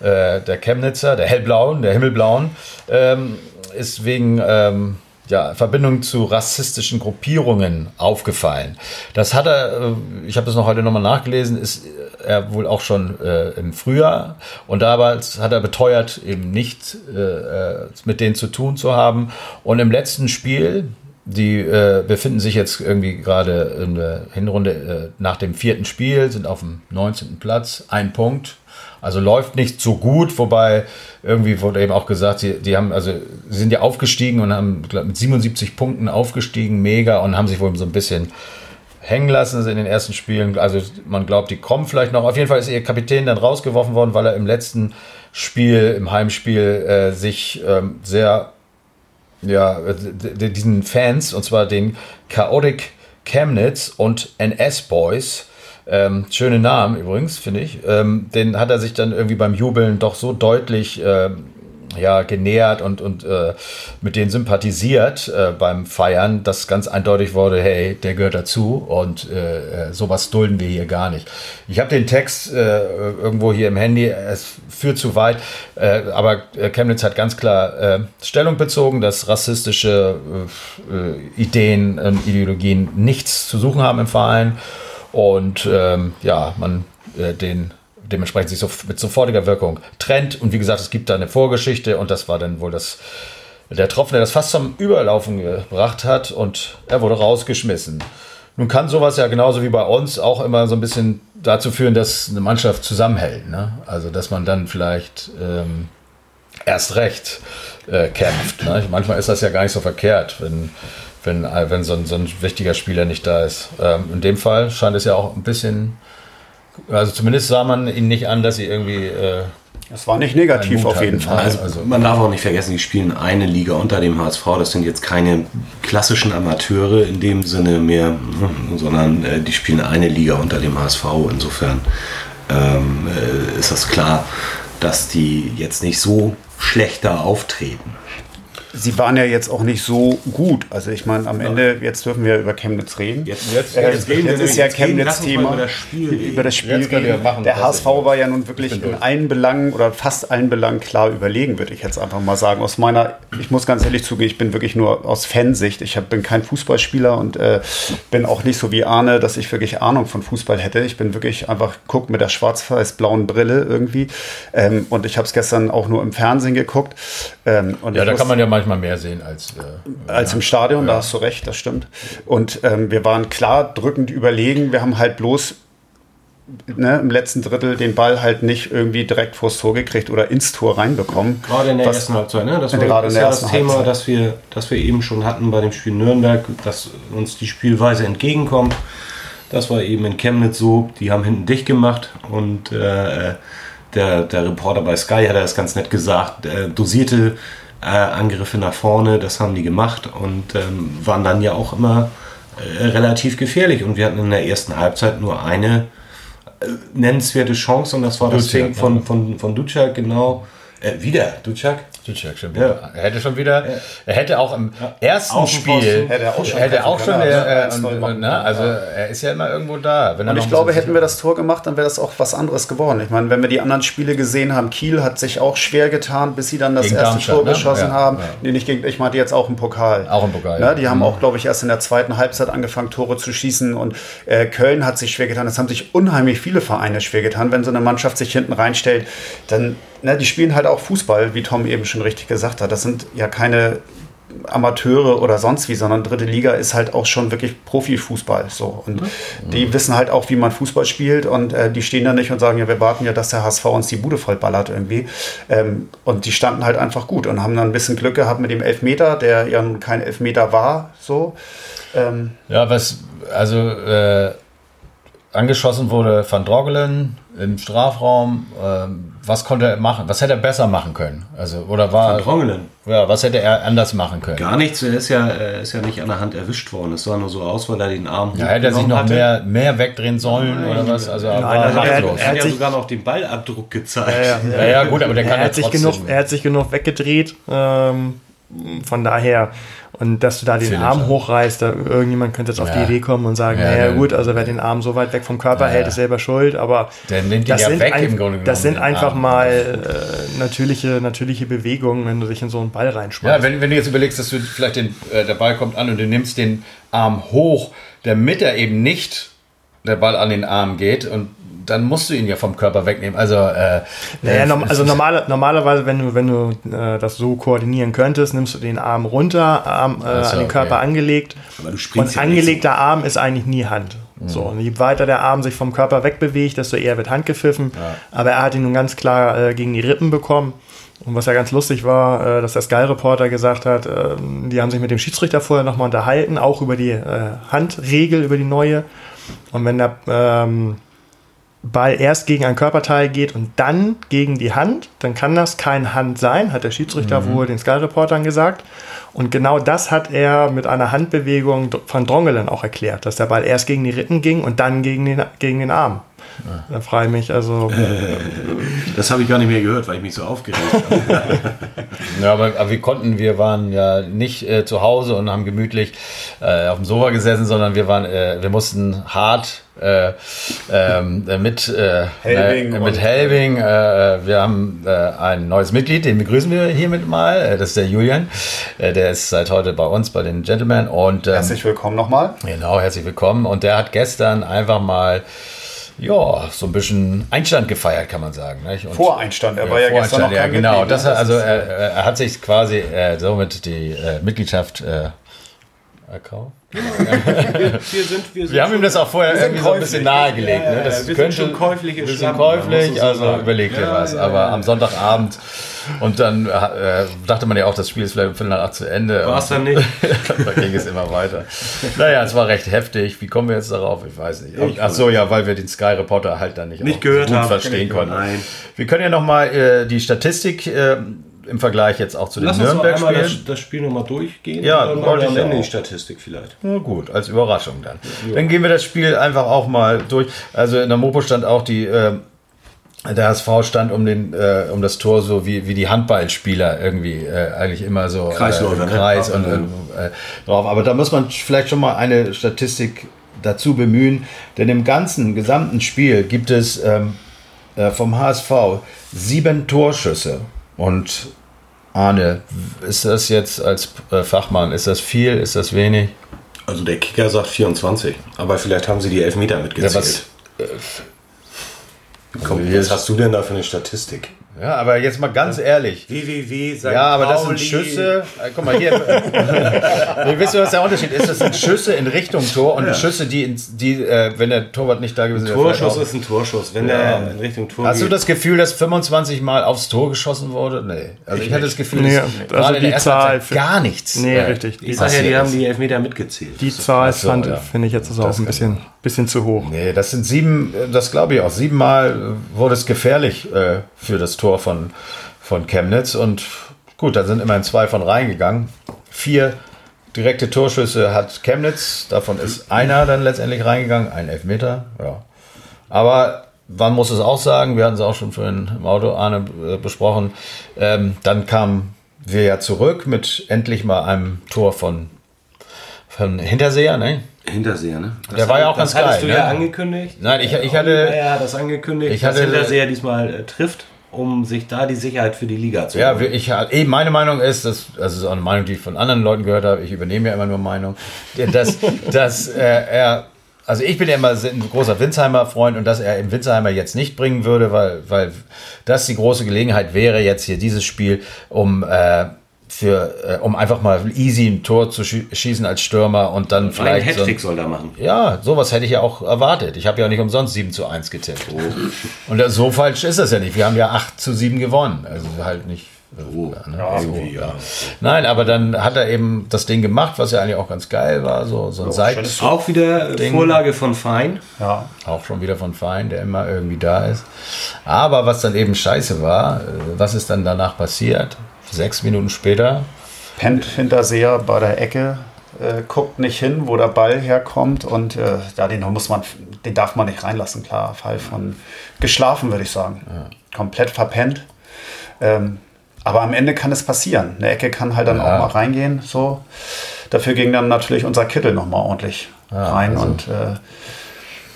der Chemnitzer, der Hellblauen, der Himmelblauen, ähm, ist wegen ähm, ja, Verbindung zu rassistischen Gruppierungen aufgefallen. Das hat er, äh, ich habe das noch heute nochmal nachgelesen, ist er wohl auch schon äh, im Frühjahr und damals hat er beteuert, eben nicht äh, äh, mit denen zu tun zu haben. Und im letzten Spiel, die äh, befinden sich jetzt irgendwie gerade in der Hinrunde äh, nach dem vierten Spiel, sind auf dem 19. Platz, ein Punkt. Also läuft nicht so gut, wobei irgendwie wurde eben auch gesagt, sie, die haben, also sie sind ja aufgestiegen und haben glaub, mit 77 Punkten aufgestiegen, mega, und haben sich wohl so ein bisschen hängen lassen in den ersten Spielen. Also man glaubt, die kommen vielleicht noch. Auf jeden Fall ist ihr Kapitän dann rausgeworfen worden, weil er im letzten Spiel, im Heimspiel, äh, sich ähm, sehr ja, diesen Fans, und zwar den Chaotic Chemnitz und NS Boys, ähm, schöne Namen übrigens, finde ich, ähm, den hat er sich dann irgendwie beim Jubeln doch so deutlich ähm, ja, genähert und, und äh, mit denen sympathisiert äh, beim Feiern, dass ganz eindeutig wurde, hey, der gehört dazu und äh, äh, sowas dulden wir hier gar nicht. Ich habe den Text äh, irgendwo hier im Handy, es führt zu weit, äh, aber Chemnitz hat ganz klar Stellung bezogen, dass rassistische Ideen und Ideologien nichts zu suchen haben im Verein und ähm, ja, man äh, den dementsprechend sich so mit sofortiger Wirkung trennt. Und wie gesagt, es gibt da eine Vorgeschichte und das war dann wohl das, der Tropfen, der das fast zum Überlaufen gebracht hat und er wurde rausgeschmissen. Nun kann sowas ja genauso wie bei uns auch immer so ein bisschen dazu führen, dass eine Mannschaft zusammenhält. Ne? Also, dass man dann vielleicht ähm, erst recht äh, kämpft. Ne? Manchmal ist das ja gar nicht so verkehrt, wenn, wenn, äh, wenn so, ein, so ein wichtiger Spieler nicht da ist. Ähm, in dem Fall scheint es ja auch ein bisschen, also zumindest sah man ihnen nicht an, dass sie irgendwie. Äh, Das war nicht negativ auf jeden. Fall. Also- Also, man darf auch nicht vergessen, die spielen eine Liga unter dem HSV. Das sind jetzt keine klassischen Amateure in dem Sinne mehr, hm, sondern äh, die spielen eine Liga unter dem HSV. Insofern ähm, äh, ist das klar, dass die jetzt nicht so schlechter auftreten. Sie waren ja jetzt auch nicht so gut. Also ich meine, am Ende, jetzt dürfen wir über Chemnitz reden. Jetzt- jetzt, jetzt- jetzt reden wir jetzt ist ja mal Chemnitz-Thema. über das Spiel reden. Über das Spiel reden. machen, Der HSV war ja nun wirklich in durch. allen Belangen oder fast allen Belangen klar überlegen, würde ich jetzt einfach mal sagen. Aus meiner, ich muss ganz ehrlich zugeben, ich bin wirklich nur aus Fansicht. Ich hab, bin kein Fußballspieler und äh, bin auch nicht so wie Arne, dass ich wirklich Ahnung von Fußball hätte. Ich bin wirklich einfach, guck mit der schwarz-weiß-blauen Brille irgendwie. Ähm, und ich habe es gestern auch nur im Fernsehen geguckt. Ähm, und ja, da muss- kann man ja manchmal mehr sehen als. Äh, als im Stadion, da hast du recht, das stimmt. Und ähm, wir waren klar drückend überlegen. Wir haben halt bloß ne, im letzten Drittel den Ball halt nicht irgendwie direkt vors Tor gekriegt oder ins Tor reinbekommen. Gerade in der Was- ersten Halbzeit, ne? Das war Gerade in das, der ja das Thema, Halbzeit. das wir, das wir eben schon hatten bei dem Spiel Nürnberg, dass uns die Spielweise entgegenkommt. Das war eben in Chemnitz so, die haben hinten dicht gemacht und äh, der, der Reporter bei Sky hat das ganz nett gesagt, äh, dosierte äh, Angriffe nach vorne, das haben die gemacht und ähm, waren dann ja auch immer äh, relativ gefährlich. Und wir hatten in der ersten Halbzeit nur eine äh, nennenswerte Chance und das war das Ding von, von, von Duciak, genau. Äh, wieder, Duciak. Duciak schon wieder. Er hätte schon wieder, er hätte auch im ersten Außenposten Spiel, hätte er auch schon hätte auch schon, also äh, und, und, ne, also er ist ja immer irgendwo da. Er Und ich glaube, hätten wir das Tor gemacht, dann wäre das auch was anderes geworden. Ich meine, wenn wir die anderen Spiele gesehen haben, Kiel hat sich auch schwer getan, bis sie dann das Gegen erste Darmstadt, Tor ne? geschossen haben. Nee, nicht gegen, ich meinte jetzt auch im Pokal. Auch im Pokal, Ne? ja. Die haben auch, glaube ich, erst in der zweiten Halbzeit angefangen, Tore zu schießen. Und äh, Köln hat sich schwer getan. Es haben sich unheimlich viele Vereine schwer getan. Wenn so eine Mannschaft sich hinten reinstellt, dann, ne, die spielen halt auch Fußball, wie Tom eben schon richtig gesagt hat. Das sind ja keine Amateure oder sonst wie, sondern dritte Liga ist halt auch schon wirklich Profifußball. So. Und die wissen halt auch, wie man Fußball spielt und äh, die stehen da nicht und sagen, ja, wir warten ja, dass der HSV uns die Bude vollballert irgendwie. Ähm, und die standen halt einfach gut und haben dann ein bisschen Glück gehabt mit dem Elfmeter, der ja nun kein Elfmeter war. So. Ähm, Ja, was, also äh, angeschossen wurde Van Drogelen im Strafraum. Ähm, was konnte er machen? Was hätte er besser machen können? Also, oder war. Van Drongelen. Ja, was hätte er anders machen können? Gar nichts, er ist ja, er ist ja nicht an der Hand erwischt worden. Es sah nur so aus, weil er den Arm Ja, hätte er sich noch hatte. mehr, mehr wegdrehen sollen oder was? Also, er war also er- machtlos. Er hat ja sich- sogar noch den Ballabdruck gezeigt. Ja, Ja, ja, gut, aber der kann er, ja hat sich trotzdem. genug, er hat sich genug weggedreht. Ähm, von daher, und dass du da den Arm hochreißt, da irgendjemand könnte jetzt auf die Ja. Idee kommen und sagen, Ja, naja gut, also wer den Arm so weit weg vom Körper hält, ja. ist selber schuld, aber Der nimmt das, ja sind, weg ein, das sind einfach Arm. mal äh, natürliche, natürliche Bewegungen, wenn du dich in so einen Ball reinschmeißt. Ja, wenn, wenn du jetzt überlegst, dass du vielleicht den, äh, der Ball kommt an und du nimmst den Arm hoch, damit er eben nicht der Ball an den Arm geht und dann musst du ihn ja vom Körper wegnehmen. Also, äh, Naja, äh, norm also normale, normalerweise, wenn du, wenn du äh, das so koordinieren könntest, nimmst du den Arm runter, Arm äh, so, an den Körper okay. angelegt. Aber du springst Und ja nicht angelegter Arm ist eigentlich nie Hand. Mhm. So, und je weiter der Arm sich vom Körper wegbewegt, desto eher wird Hand gepfiffen. Aber er hat ihn nun ganz klar äh, gegen die Rippen bekommen. Und was ja ganz lustig war, äh, dass der Sky-Reporter gesagt hat, äh, die haben sich mit dem Schiedsrichter vorher nochmal unterhalten, auch über die äh, Handregel, über die neue. Und wenn der ähm, Ball erst gegen ein Körperteil geht und dann gegen die Hand, dann kann das kein Hand sein, hat der Schiedsrichter Mhm. wohl den Sky-Reportern gesagt. Und genau das hat er mit einer Handbewegung von Drongelen auch erklärt, dass der Ball erst gegen die Rippen ging und dann gegen den, gegen den Arm. Da frage ich mich, also Das habe ich gar nicht mehr gehört, weil ich mich so aufgeregt habe. Ja, aber, aber wir konnten, wir waren ja nicht äh, zu Hause und haben gemütlich äh, auf dem Sofa gesessen, sondern wir waren, äh, wir mussten hart äh, ähm, äh, mit äh, Helbing äh, mit Helbing. Äh, wir haben äh, ein neues Mitglied, den begrüßen wir hiermit mal. Das ist der Julian. Äh, der ist seit heute bei uns bei den Gentlemen und ähm, herzlich willkommen nochmal. Genau, herzlich willkommen. Und der hat gestern einfach mal, ja, so ein bisschen Einstand gefeiert, kann man sagen. Nicht? Und, Voreinstand, er war ja gestern noch ja, kein genau. Mitglied, Das, ne? hat- also Das ist, er, er hat sich quasi äh, somit die äh, Mitgliedschaft äh, erkauft. Wir sind, wir sind Wir haben ihm das auch vorher sind irgendwie so ein bisschen käuflich. nahegelegt. Ja, ja, ne? Das wir sind könnte schon käufliche wir sind käuflich, also sagen. überleg dir Ja, was. ja, Aber am Sonntagabend und dann äh, dachte man ja auch, das Spiel ist vielleicht um Viertel nach acht zu Ende. War es dann nicht. da ging es immer weiter. Naja, es war recht heftig. Wie kommen wir jetzt darauf? Ich weiß nicht. Ach so, ja, weil wir den Sky Reporter halt dann nicht, Nicht gehört gut haben. verstehen konnten. Nein. Wir können ja nochmal äh, die Statistik äh, im Vergleich jetzt auch zu den Lass uns das, Nürnberg-Spielen. das Spiel nochmal durchgehen. Ja, und dann ich am Ende die Statistik vielleicht. Na gut, als Überraschung dann. Dann gehen wir das Spiel einfach auch mal durch. Also in der Mopo stand auch die, äh, der HSV stand um, den, äh, um das Tor so wie, wie die Handballspieler irgendwie äh, eigentlich immer so Kreisläufer, äh, ne? Kreis Ja, und äh, drauf. Aber da muss man vielleicht schon mal eine Statistik dazu bemühen, denn im ganzen, gesamten Spiel gibt es ähm, äh, vom HSV sieben Torschüsse. Und Arne, ist das jetzt als äh, Fachmann, ist das viel, ist das wenig? Also der Kicker sagt 24, aber vielleicht haben sie die Elfmeter mitgezählt. Ja, was- Komm, Also was hast du denn da für eine Statistik? Ja, aber jetzt mal ganz ehrlich. www. Ja, aber das sind Schüsse. Äh, guck mal hier. Ihr wisst, was der Unterschied ist. Das sind Schüsse in Richtung Tor und Schüsse, die, ins, die äh, wenn der Torwart nicht da gewesen wäre. Torschuss vielleicht auch- ist ein Torschuss. Wenn Ja. der in Richtung Tor Hast du geht. das Gefühl, dass 25 Mal aufs Tor geschossen wurde? Nee. Also ich, hatte das Gefühl, Nee, dass also gerade in die der ersten Zahl Halbzeit für- gar nichts. nee, äh, richtig. Die, Ich sag ja, die haben ist. die Elfmeter mitgezählt. die Zahl so, fand, ja. finde ich jetzt ist auch ein bisschen, bisschen zu hoch. Nee, das sind sieben, das glaube ich auch. Siebenmal wurde es gefährlich äh, für das Tor von, von Chemnitz. Und gut, da sind immerhin zwei von reingegangen. Vier direkte Torschüsse hat Chemnitz. Davon ist einer dann letztendlich reingegangen, ein Elfmeter. Ja. Aber man muss es auch sagen, wir hatten es auch schon vorhin im Auto, Arne, äh, besprochen. Ähm, dann kamen wir ja zurück mit endlich mal einem Tor von, von Hinterseher, ne? Hinterseher, ne? Das Der war ja auch das ganz hattest geil, du ja ne? angekündigt. Nein, ich- ich hatte- hat das angekündigt, ich dass hatte- Hinterseher diesmal äh, trifft, um sich da die Sicherheit für die Liga zu Ja, holen. ich, eben meine Meinung ist, das, das ist auch eine Meinung, die ich von anderen Leuten gehört habe, ich übernehme ja immer nur Meinung, dass, dass äh, er, also ich bin ja immer ein großer Winsheimer Freund und dass er im Winsheimer jetzt nicht bringen würde, weil, weil das die große Gelegenheit wäre, jetzt hier dieses Spiel, um, äh, für, äh, um einfach mal easy ein Tor zu schie- schießen als Stürmer und dann Vielleicht ein vielleicht. so ein- Hattrick soll er machen. ja, sowas hätte ich ja auch erwartet. Ich habe ja nicht umsonst 7 zu 1 getippt. Und das, so falsch ist das ja nicht. Wir haben ja 8 zu 7 gewonnen. Also halt nicht. Oh, ne? ja, so, irgendwie, ja. Nein, aber dann hat er eben das Ding gemacht, was ja eigentlich auch ganz geil war. So, so ein Seit. schönes- Auch wieder äh, Ding. Vorlage von Fein. Ja. Auch schon wieder von Fein, der immer irgendwie da ist. Aber was dann eben scheiße war, äh, was ist dann danach passiert? Sechs Minuten später. pennt Hinterseher bei der Ecke, äh, guckt nicht hin, wo der Ball herkommt und äh, ja, den muss man, den darf man nicht reinlassen, klar. Fall von geschlafen, würde ich sagen. Komplett verpennt. Ähm, aber am Ende kann es passieren. Eine Ecke kann halt dann Ja. auch mal reingehen. So. Dafür ging dann natürlich unser Kittel nochmal ordentlich rein. also- Und äh,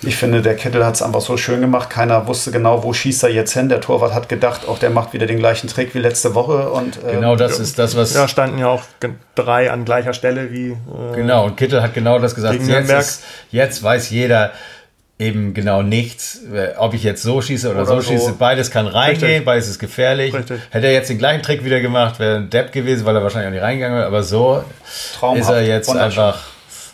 ich finde, der Kittel hat es einfach so schön gemacht. Keiner wusste genau, wo schießt er jetzt hin. Der Torwart hat gedacht, auch der macht wieder den gleichen Trick wie letzte Woche. Und, äh, Genau das ist das, was. Ja, standen ja auch drei an gleicher Stelle wie. Äh, Genau, und Kittel hat genau das gesagt. Jetzt, ist, jetzt weiß jeder eben genau nichts, äh, ob ich jetzt so schieße oder, Oder so, so. schieße. Beides kann reingehen, Richtig. beides ist gefährlich. Richtig. Hätte er jetzt den gleichen Trick wieder gemacht, wäre ein Depp gewesen, weil er wahrscheinlich auch nicht reingegangen wäre. Aber so Traumhaft, ist er jetzt einfach.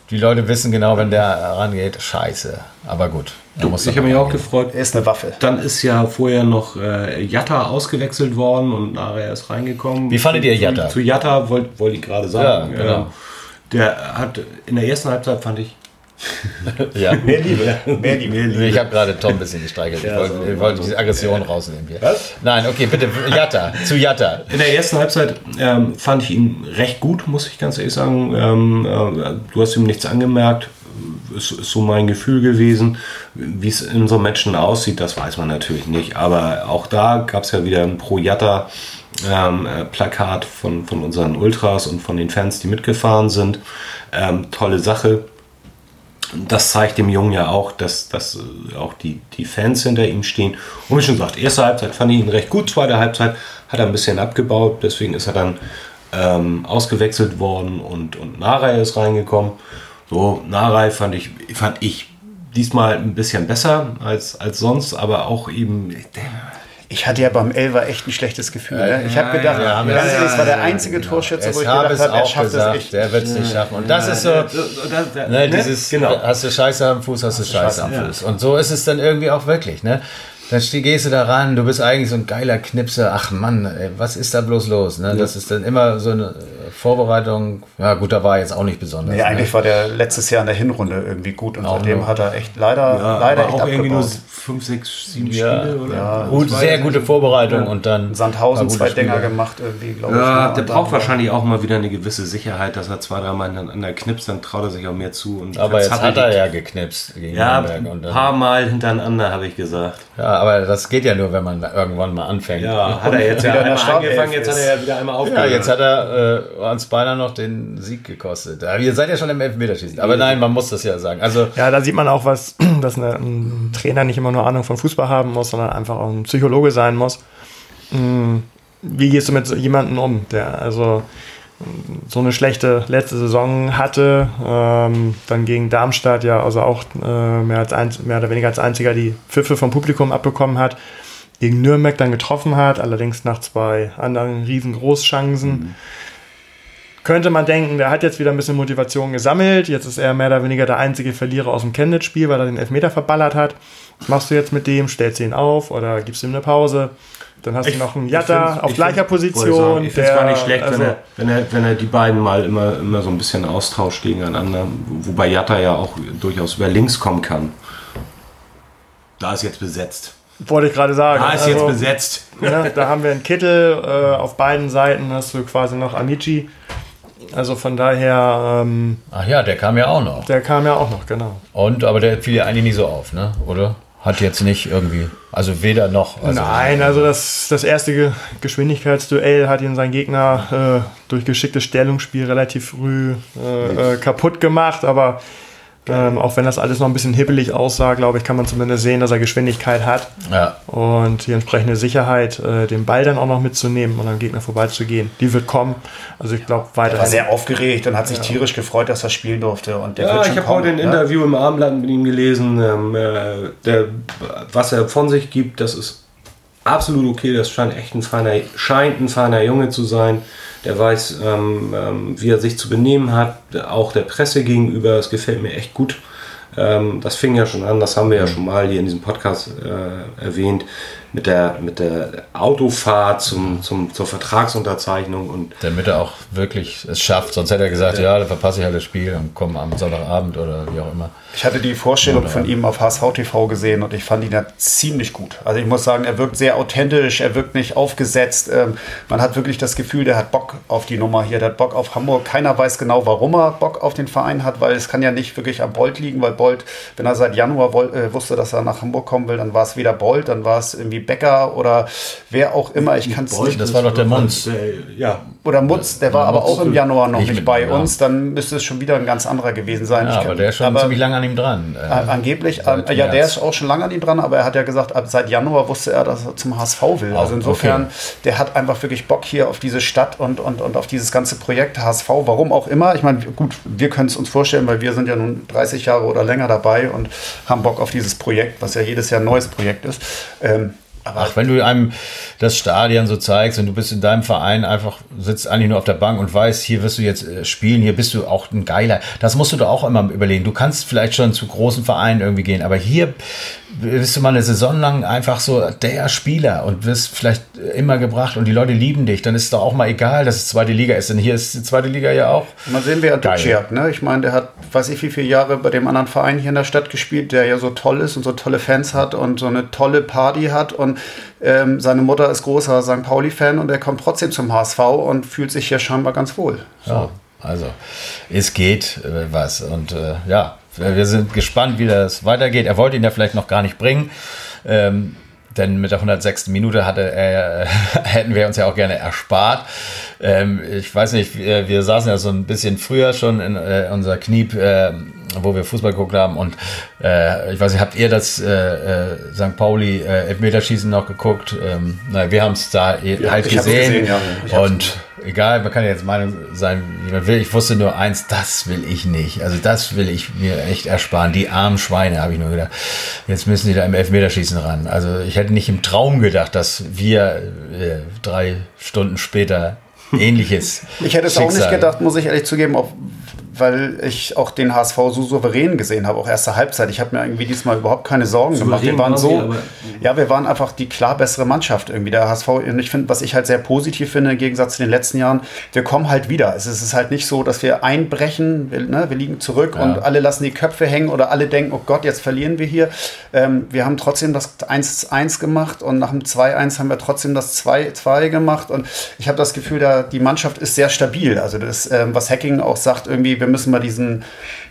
Die Leute wissen genau, wenn der rangeht, scheiße. Aber gut. muss Ich habe mich auch gefreut. er ist eine Waffe. Dann ist ja vorher noch äh, Jatta ausgewechselt worden und nachher ist reingekommen. Wie fandet ihr Zu- Jatta? Zu Jatta wollte wollt ich gerade sagen. Ja, genau. Der hat in der ersten Halbzeit fand ich Ja. Mehr Liebe. Mehr Liebe. Ich habe gerade Tom ein bisschen gestreichelt. Ich Ja, wollte, so. ich wollte diese Aggression rausnehmen hier. Was? Nein, okay, bitte. Jatta, zu Jatta. In der ersten Halbzeit ähm, fand ich ihn recht gut, muss ich ganz ehrlich sagen. Ähm, äh, du hast ihm nichts angemerkt. Ist, ist so mein Gefühl gewesen. Wie es in so Matchen aussieht, das weiß man natürlich nicht. Aber auch da gab es ja wieder ein Pro-Jatta. Ähm, äh, Plakat von, von unseren Ultras und von den Fans, die mitgefahren sind. Ähm, tolle Sache. Das zeigt dem Jungen ja auch, dass, dass äh, auch die, die Fans hinter ihm stehen. Und wie schon gesagt, erste Halbzeit fand ich ihn recht gut, zweite Halbzeit hat er ein bisschen abgebaut, deswegen ist er dann ähm, ausgewechselt worden und, und Narei ist reingekommen. So, Narei fand ich, fand ich diesmal ein bisschen besser als, als sonst, aber auch eben. Ich hatte ja beim Elfer echt ein schlechtes Gefühl. ne? Ich habe gedacht, ja, ganz ja, ehrlich, es war der einzige Torschütze, wo Es ich habe gedacht es habe, er auch schafft es gesagt, echt. der wird es nicht schaffen. Und das ist so, Ne, ne, dieses, genau. hast du Scheiße am Fuß, hast du Scheiße am ja. Fuß. Und so ist es dann irgendwie auch wirklich, ne? Dann gehst du da ran, du bist eigentlich so ein geiler Knipser. Ach Mann, ey, was ist da bloß los? Ne? Das ist dann immer so eine äh, Vorbereitung. Ja, gut, da war jetzt auch nicht besonders. Nee, ne? eigentlich war der letztes Jahr in der Hinrunde irgendwie gut und Auch seitdem nur. hat er echt leider, Ja, leider echt auch irgendwie nur abgebaut. fünf, sechs, sieben Ja, Spiele oder ja. Gut, sehr gute Vorbereitung und dann. Sandhausen zwei Dinger Spiele. gemacht irgendwie, glaube ich. Ja, ne? der braucht wahrscheinlich auch mal wieder eine gewisse Sicherheit, dass er zwei, dreimal hintereinander knipst, dann traut er sich auch mehr zu. Und Aber jetzt hat er ja geknipst gegen Ja, Nürnberg. ein Und dann, paar Mal hintereinander, habe ich gesagt. Ja, aber das geht ja nur, wenn man irgendwann mal anfängt. Ja, hat er jetzt ja wieder der einmal angefangen, jetzt hat er ja wieder einmal Ja, aufgehört. jetzt hat er äh, uns beinahe noch den Sieg gekostet. Aber ihr seid ja schon im Elfmeterschießen. Aber nein, man muss das ja sagen. Also, Ja, da sieht man auch, was, dass eine, ein Trainer nicht immer nur Ahnung von Fußball haben muss, sondern einfach auch ein Psychologe sein muss. Mm, Wie gehst du mit so jemandem um, der also so eine schlechte letzte Saison hatte, ähm, dann gegen Darmstadt ja also auch äh, mehr, als ein, mehr oder weniger als einziger die Pfiffe vom Publikum abbekommen hat, gegen Nürnberg dann getroffen hat, allerdings nach zwei anderen riesengroßchancen könnte man denken, der hat jetzt wieder ein bisschen Motivation gesammelt. Jetzt ist er mehr oder weniger der einzige Verlierer aus dem Chemnitz-Spiel, weil er den Elfmeter verballert hat. Was machst du jetzt mit dem? Stellst du ihn auf oder gibst ihm eine Pause? Dann hast du noch einen Jatta auf ich gleicher wollte Position. Ich finde es gar nicht schlecht, also, wenn, er, wenn, er, wenn er die beiden mal immer, immer so ein bisschen austauscht gegeneinander. Wobei Jatta ja auch durchaus über links kommen kann. Da ist jetzt besetzt. wollte ich gerade sagen. Da ist also, jetzt besetzt. ne, da haben wir einen Kittel, äh, auf beiden Seiten hast du quasi noch Amici. Also von daher. Ähm, Ach ja, der kam ja auch noch. Der kam ja auch noch, genau. Und, aber der fiel ja eigentlich nie so auf, ne? Oder? Hat jetzt nicht irgendwie, also weder noch. Also Nein, also das, das erste Geschwindigkeitsduell hat ihn sein Gegner äh, durch geschicktes Stellungsspiel relativ früh äh, äh, kaputt gemacht, aber ähm, auch wenn das alles noch ein bisschen hibbelig aussah, glaube ich, kann man zumindest sehen, dass er Geschwindigkeit hat. Ja. Und die entsprechende Sicherheit, äh, den Ball dann auch noch mitzunehmen und am Gegner vorbeizugehen, die wird kommen. Also ich glaube weiter. Er war sehr aufgeregt und hat sich ja. tierisch gefreut, dass er spielen durfte. Und der ja, ich habe heute ein ne? Interview im Abendblatt mit ihm gelesen. Ähm, äh, der, was er von sich gibt, das ist absolut okay. Das scheint echt ein feiner, scheint ein feiner Junge zu sein der weiß, ähm, ähm, wie er sich zu benehmen hat, auch der Presse gegenüber. Das gefällt mir echt gut. Ähm, das fing ja schon an, das haben wir ja mhm. schon mal hier in diesem Podcast äh, erwähnt, mit der, mit der Autofahrt zum, zum, zur Vertragsunterzeichnung. Und Damit er auch wirklich es schafft. Sonst hätte er gesagt, ja, dann verpasse ich halt das Spiel und komme am Sonntagabend oder wie auch immer. Ich hatte die Vorstellung oder, von ihm auf HSV TV gesehen und ich fand ihn ja ziemlich gut. Also ich muss sagen, er wirkt sehr authentisch, er wirkt nicht aufgesetzt. Ähm, man hat wirklich das Gefühl, der hat Bock auf die Nummer hier, der hat Bock auf Hamburg. Keiner weiß genau, warum er Bock auf den Verein hat, weil es kann ja nicht wirklich am Bolt liegen, weil Bolt, wenn er seit Januar äh, wusste, dass er nach Hamburg kommen will, dann war es weder Bolt, dann war es irgendwie Becker oder wer auch immer. Ich kann es nicht. Das war doch der Mons. Ja. Oder Mutz, der war ja, aber auch im Januar noch nicht, bei uns. Dann müsste es schon wieder ein ganz anderer gewesen sein. Ja, aber der ist schon aber, ziemlich lange an ihm dran. Äh, angeblich, äh, ja, der ist auch schon lange an ihm dran, aber er hat ja gesagt, seit Januar wusste er, dass er zum HSV will. Also insofern, okay. der hat einfach wirklich Bock hier auf diese Stadt und, und, und auf dieses ganze Projekt HSV. Warum auch immer. Ich meine, gut, wir können es uns vorstellen, weil wir sind ja nun 30 Jahre oder länger dabei und haben Bock auf dieses Projekt, was ja jedes Jahr ein neues Projekt ist. Ähm, aber Ach, wenn du einem das Stadion so zeigst und du bist in deinem Verein einfach, sitzt eigentlich nur auf der Bank und weißt, hier wirst du jetzt äh, spielen, hier bist du auch ein Geiler. Das musst du doch auch immer überlegen. Du kannst vielleicht schon zu großen Vereinen irgendwie gehen, aber hier bist du mal eine Saison lang einfach so der Spieler und wirst vielleicht immer gebracht und die Leute lieben dich, dann ist es doch auch mal egal, dass es zweite Liga ist. Denn hier ist die zweite Liga ja auch. Mal sehen, wer Ducci hat. Ne? Ich meine, der hat, weiß ich wie viele Jahre bei dem anderen Verein hier in der Stadt gespielt, der ja so toll ist und so tolle Fans hat und so eine tolle Party hat. Und ähm, seine Mutter ist großer St. Pauli-Fan und er kommt trotzdem zum HSV und fühlt sich hier scheinbar ganz wohl. So. Ja, also es geht äh, was. Und äh, ja, wir sind gespannt, wie das weitergeht. Er wollte ihn ja vielleicht noch gar nicht bringen. Ähm, denn mit der 106. Minute hatte er, hätten wir uns ja auch gerne erspart. Ähm, ich weiß nicht, wir, wir, saßen ja so ein bisschen früher schon in äh, unser Kniep, äh, wo wir Fußball geguckt haben. Und äh, ich weiß nicht, habt ihr das äh, äh, St. Pauli äh, Elfmeterschießen noch geguckt? Ähm, na, wir haben es da ja, halt gesehen. gesehen ja. Und egal, man kann ja jetzt Meinung sein, wie man will. Ich wusste nur eins, das will ich nicht. Also das will ich mir echt ersparen. Die armen Schweine, habe ich nur gedacht. Jetzt müssen die da im Elfmeterschießen ran. Also ich hätte nicht im Traum gedacht, dass wir äh, drei Stunden später ähnliches. Ich hätte es Schicksal. auch nicht gedacht, muss ich ehrlich zugeben, ob, weil ich auch den HSV so souverän gesehen habe, auch erste Halbzeit. Ich habe mir irgendwie diesmal überhaupt keine Sorgen souverän gemacht. Wir waren so, ja, wir waren einfach die klar bessere Mannschaft irgendwie. Der HSV, und ich finde, was ich halt sehr positiv finde, im Gegensatz zu den letzten Jahren, wir kommen halt wieder. Es ist halt nicht so, dass wir einbrechen, wir, ne, wir liegen zurück ja. und alle lassen die Köpfe hängen oder alle denken, oh Gott, jetzt verlieren wir hier. Ähm, wir haben trotzdem das 1-1 gemacht und nach dem 2-1 haben wir trotzdem das 2-2 gemacht und ich habe das Gefühl, da, die Mannschaft ist sehr stabil. Also das, ähm, was Hacking auch sagt, irgendwie, wir wir müssen mal diesen,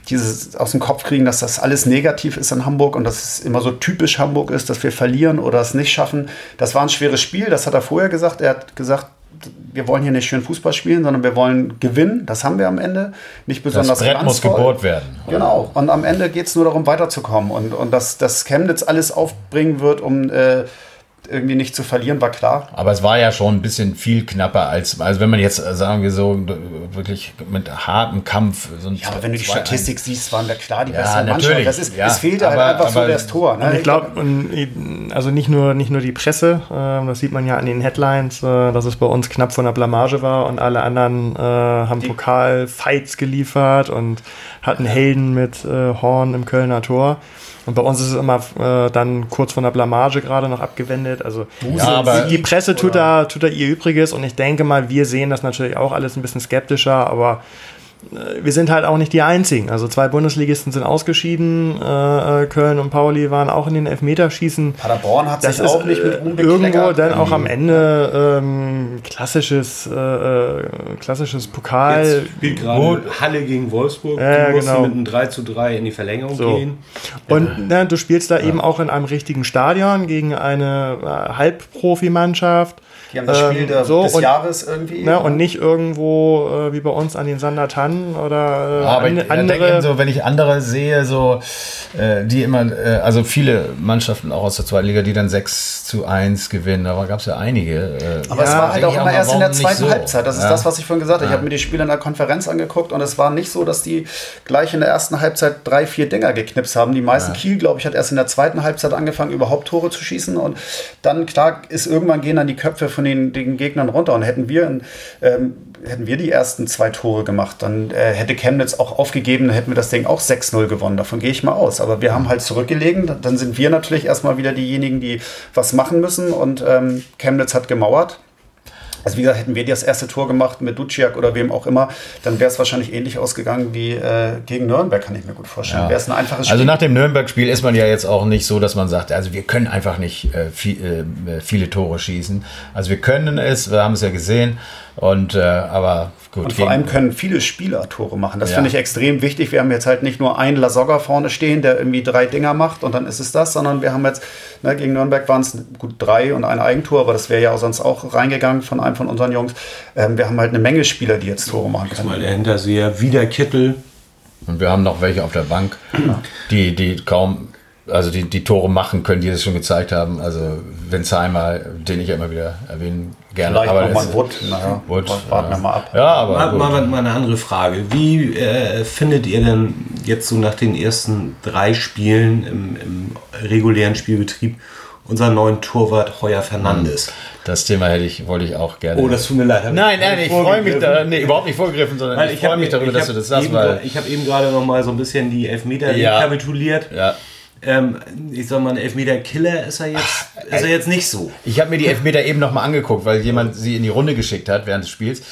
dieses aus dem Kopf kriegen, dass das alles negativ ist in Hamburg und dass es immer so typisch Hamburg ist, dass wir verlieren oder es nicht schaffen. Das war ein schweres Spiel, das hat er vorher gesagt. Er hat gesagt, wir wollen hier nicht schön Fußball spielen, sondern wir wollen gewinnen. Das haben wir am Ende. Nicht besonders Das Brett muss gebohrt werden. Genau. Und am Ende geht es nur darum, weiterzukommen. Und, und dass, dass Chemnitz alles aufbringen wird, um äh, irgendwie nicht zu verlieren, war klar. Aber es war ja schon ein bisschen viel knapper als, also wenn man jetzt, äh, sagen wir so, wirklich mit hartem Kampf. So ja, aber wenn du die Statistik siehst, waren da klar die ja, besseren Mannschaft. Das ist, ja, es fehlte halt aber, halt einfach so das Tor. Ne? Ich glaube, also nicht nur, nicht nur die Presse, äh, das sieht man ja an den Headlines, äh, dass es bei uns knapp von der Blamage war und alle anderen äh, haben Pokal-Fights geliefert und hatten Helden mit äh, Horn im Kölner Tor. Und bei uns ist es immer äh, dann kurz von der Blamage gerade noch abgewendet. Also ja, aber die Presse tut da, tut da ihr Übriges. Und ich denke mal, wir sehen das natürlich auch alles ein bisschen skeptischer, aber wir sind halt auch nicht die Einzigen. Also zwei Bundesligisten sind ausgeschieden. Äh, äh, Köln und Pauli waren auch in den Elfmeterschießen. Paderborn hat das sich ist auch nicht mit äh, Ruhm irgendwo dann auch am Ende ähm, klassisches, äh, äh, klassisches Pokal. Spielt gerade Halle gegen Wolfsburg. Ja, die mussten genau. mit einem 3 zu 3 in die Verlängerung So. gehen. Und ne, du spielst da eben auch in einem richtigen Stadion gegen eine äh, Halbprofimannschaft. Die haben das Spiel Ähm, der, so, des und- Jahres irgendwie. Ne, und nicht irgendwo äh, wie bei uns an den Sandertannen oder äh, Aber an, ich andere. so, wenn ich andere sehe, so äh, die immer, äh, also viele Mannschaften auch aus der zweiten Liga, die dann 6 zu 1 gewinnen, da gab es ja einige. Äh, Aber es war halt auch immer erst in der zweiten so? Halbzeit. Das ist Ja. das, was ich vorhin gesagt habe. Ich habe mir die Spiele in der Konferenz angeguckt und es war nicht so, dass die gleich in der ersten Halbzeit drei, vier Dinger geknipst haben. Die meisten Kiel, glaube ich, hat erst in der zweiten Halbzeit angefangen, überhaupt Tore zu schießen. Und dann, klar, ist irgendwann gehen dann die Köpfe von den, den Gegnern runter. Und hätten wir, ähm, hätten wir die ersten zwei Tore gemacht, dann äh, hätte Chemnitz auch aufgegeben, dann hätten wir das Ding auch 6-0 gewonnen. Davon gehe ich mal aus. Aber wir haben halt zurückgelegen. Dann sind wir natürlich erstmal wieder diejenigen, die was machen müssen. Und ähm, Chemnitz hat gemauert. Also wie gesagt, hätten wir das erste Tor gemacht mit Duciak oder wem auch immer, dann wäre es wahrscheinlich ähnlich ausgegangen wie äh, gegen Nürnberg, kann ich mir gut vorstellen. Ja. Wäre es ein einfaches Also Spiel. nach dem Nürnberg-Spiel ist man ja jetzt auch nicht so, dass man sagt, also wir können einfach nicht äh, viel, äh, viele Tore schießen. Also wir können es, wir haben es ja gesehen. Und äh, aber gut. und vor allem können viele Spieler Tore machen. Das Ja. finde ich extrem wichtig. Wir haben jetzt halt nicht nur einen Lasogga vorne stehen, der irgendwie drei Dinger macht und dann ist es das, sondern wir haben jetzt, ne, gegen Nürnberg waren es gut drei und ein Eigentor, aber das wäre ja auch sonst auch reingegangen von einem von unseren Jungs. Ähm, wir haben halt eine Menge Spieler, die jetzt Tore machen Mal können. der Hinterseher, wieder Kittel. Und wir haben noch welche auf der Bank, die, die kaum, also die, die Tore machen können, die es schon gezeigt haben. Also Winzheimer, den ich ja immer wieder erwähnen gerne. Vielleicht aber nochmal es- Wood. Naja, Wood, warten wir mal ab. Ja, aber Mal, mal, mal eine andere Frage. Wie äh, findet ihr denn jetzt so nach den ersten drei Spielen im, im regulären Spielbetrieb unseren neuen Torwart Heuer Fernandes? das Thema hätte ich, wollte ich auch gerne. Oh, das tut mir leid. nein, nein, ich freue mich da, nee, überhaupt nicht vorgegriffen, sondern Weil ich, ich freue mich darüber, dass du das sagst, eben, weil Ich habe eben gerade noch mal so ein bisschen die Elfmeter Ja. rekapituliert. ja, Ähm, ich sag mal, ein Elfmeter-Killer ist er jetzt, ist er jetzt nicht so. Ich habe mir die Elfmeter eben nochmal angeguckt, weil jemand sie in die Runde geschickt hat während des Spiels.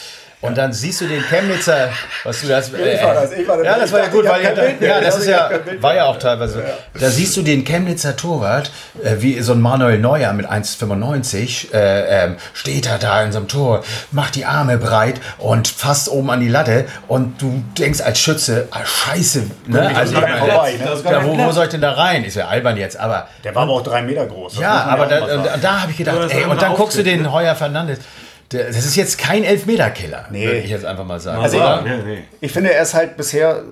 Und dann siehst du den Chemnitzer, was du das. Äh, war das, ich war das. ja, das war ja Ich gut, weil ich Bild mehr. ja, das Ich ist ja, ich war ja auch teilweise. Da siehst du den Chemnitzer Torwart, äh, wie so ein Manuel Neuer mit 1,95, äh, ähm, steht er da in so einem Tor, macht die Arme breit und fasst oben an die Latte und du denkst als Schütze, ah, scheiße, ne? Also, ich vorbei, ne? ja, wo, wo soll ich denn da rein? Ist ja albern jetzt, aber Der war aber auch drei Meter groß. Ja, aber da, und, da habe ich gedacht, Ja, ey, und dann guckst du den Heuer Fernandes. Der, das ist jetzt kein Elfmeterkiller, Nee. würde ich jetzt einfach mal sagen. Also oder? nee. Ich finde, er ist halt bisher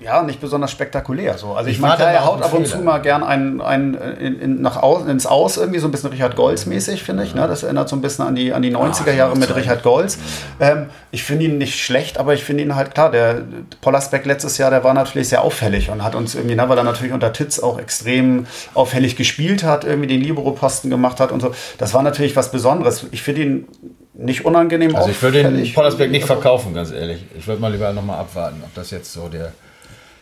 ja nicht besonders spektakulär. So. Also ich, Ich meine, er haut ab und zu mal gern einen, einen in, in, nach außen, ins Aus, irgendwie so ein bisschen Richard Golds mäßig, finde ich. Ne? Das erinnert so ein bisschen an die, an die 90er Jahre mit Richard Golds. Ähm, ich finde ihn nicht schlecht, aber ich finde ihn halt klar, der Pollersbeck letztes Jahr, der war natürlich sehr auffällig und hat uns irgendwie, ne, weil er natürlich unter Titz auch extrem auffällig gespielt hat, irgendwie den Libero-Posten gemacht hat und so. Das war natürlich was Besonderes. Ich finde ihn nicht unangenehm Also ich würde den. Pollersbeck nicht verkaufen, ganz ehrlich. Ich würde mal lieber nochmal abwarten, ob das jetzt so der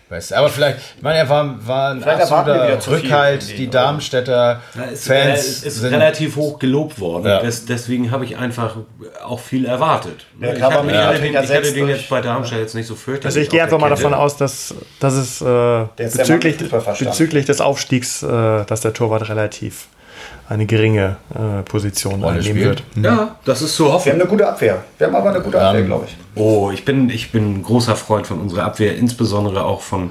Beste. Aber vielleicht, ich meine, er war, war ein Vielleicht absoluter viel Rückhalt. Die Darmstädter Ja, ist, Fans ist, ist sind relativ hoch gelobt worden. Ja. Des, deswegen habe ich einfach auch viel erwartet. Ja, ich, hatte, ja. hatte den, ich hatte den jetzt bei Darmstadt jetzt nicht so fürchterlich. Also ich gehe einfach mal Kette. davon aus, dass, dass es äh, bezüglich, bezüglich des Aufstiegs, äh, dass der Torwart relativ eine geringe äh, Position Rolle einnehmen spielt. wird. Ja, das ist zu Wir hoffen. haben eine gute Abwehr. Wir haben aber eine gute Abwehr, glaube ich. Oh, ich bin, ich bin ein großer Freund von unserer Abwehr, insbesondere auch von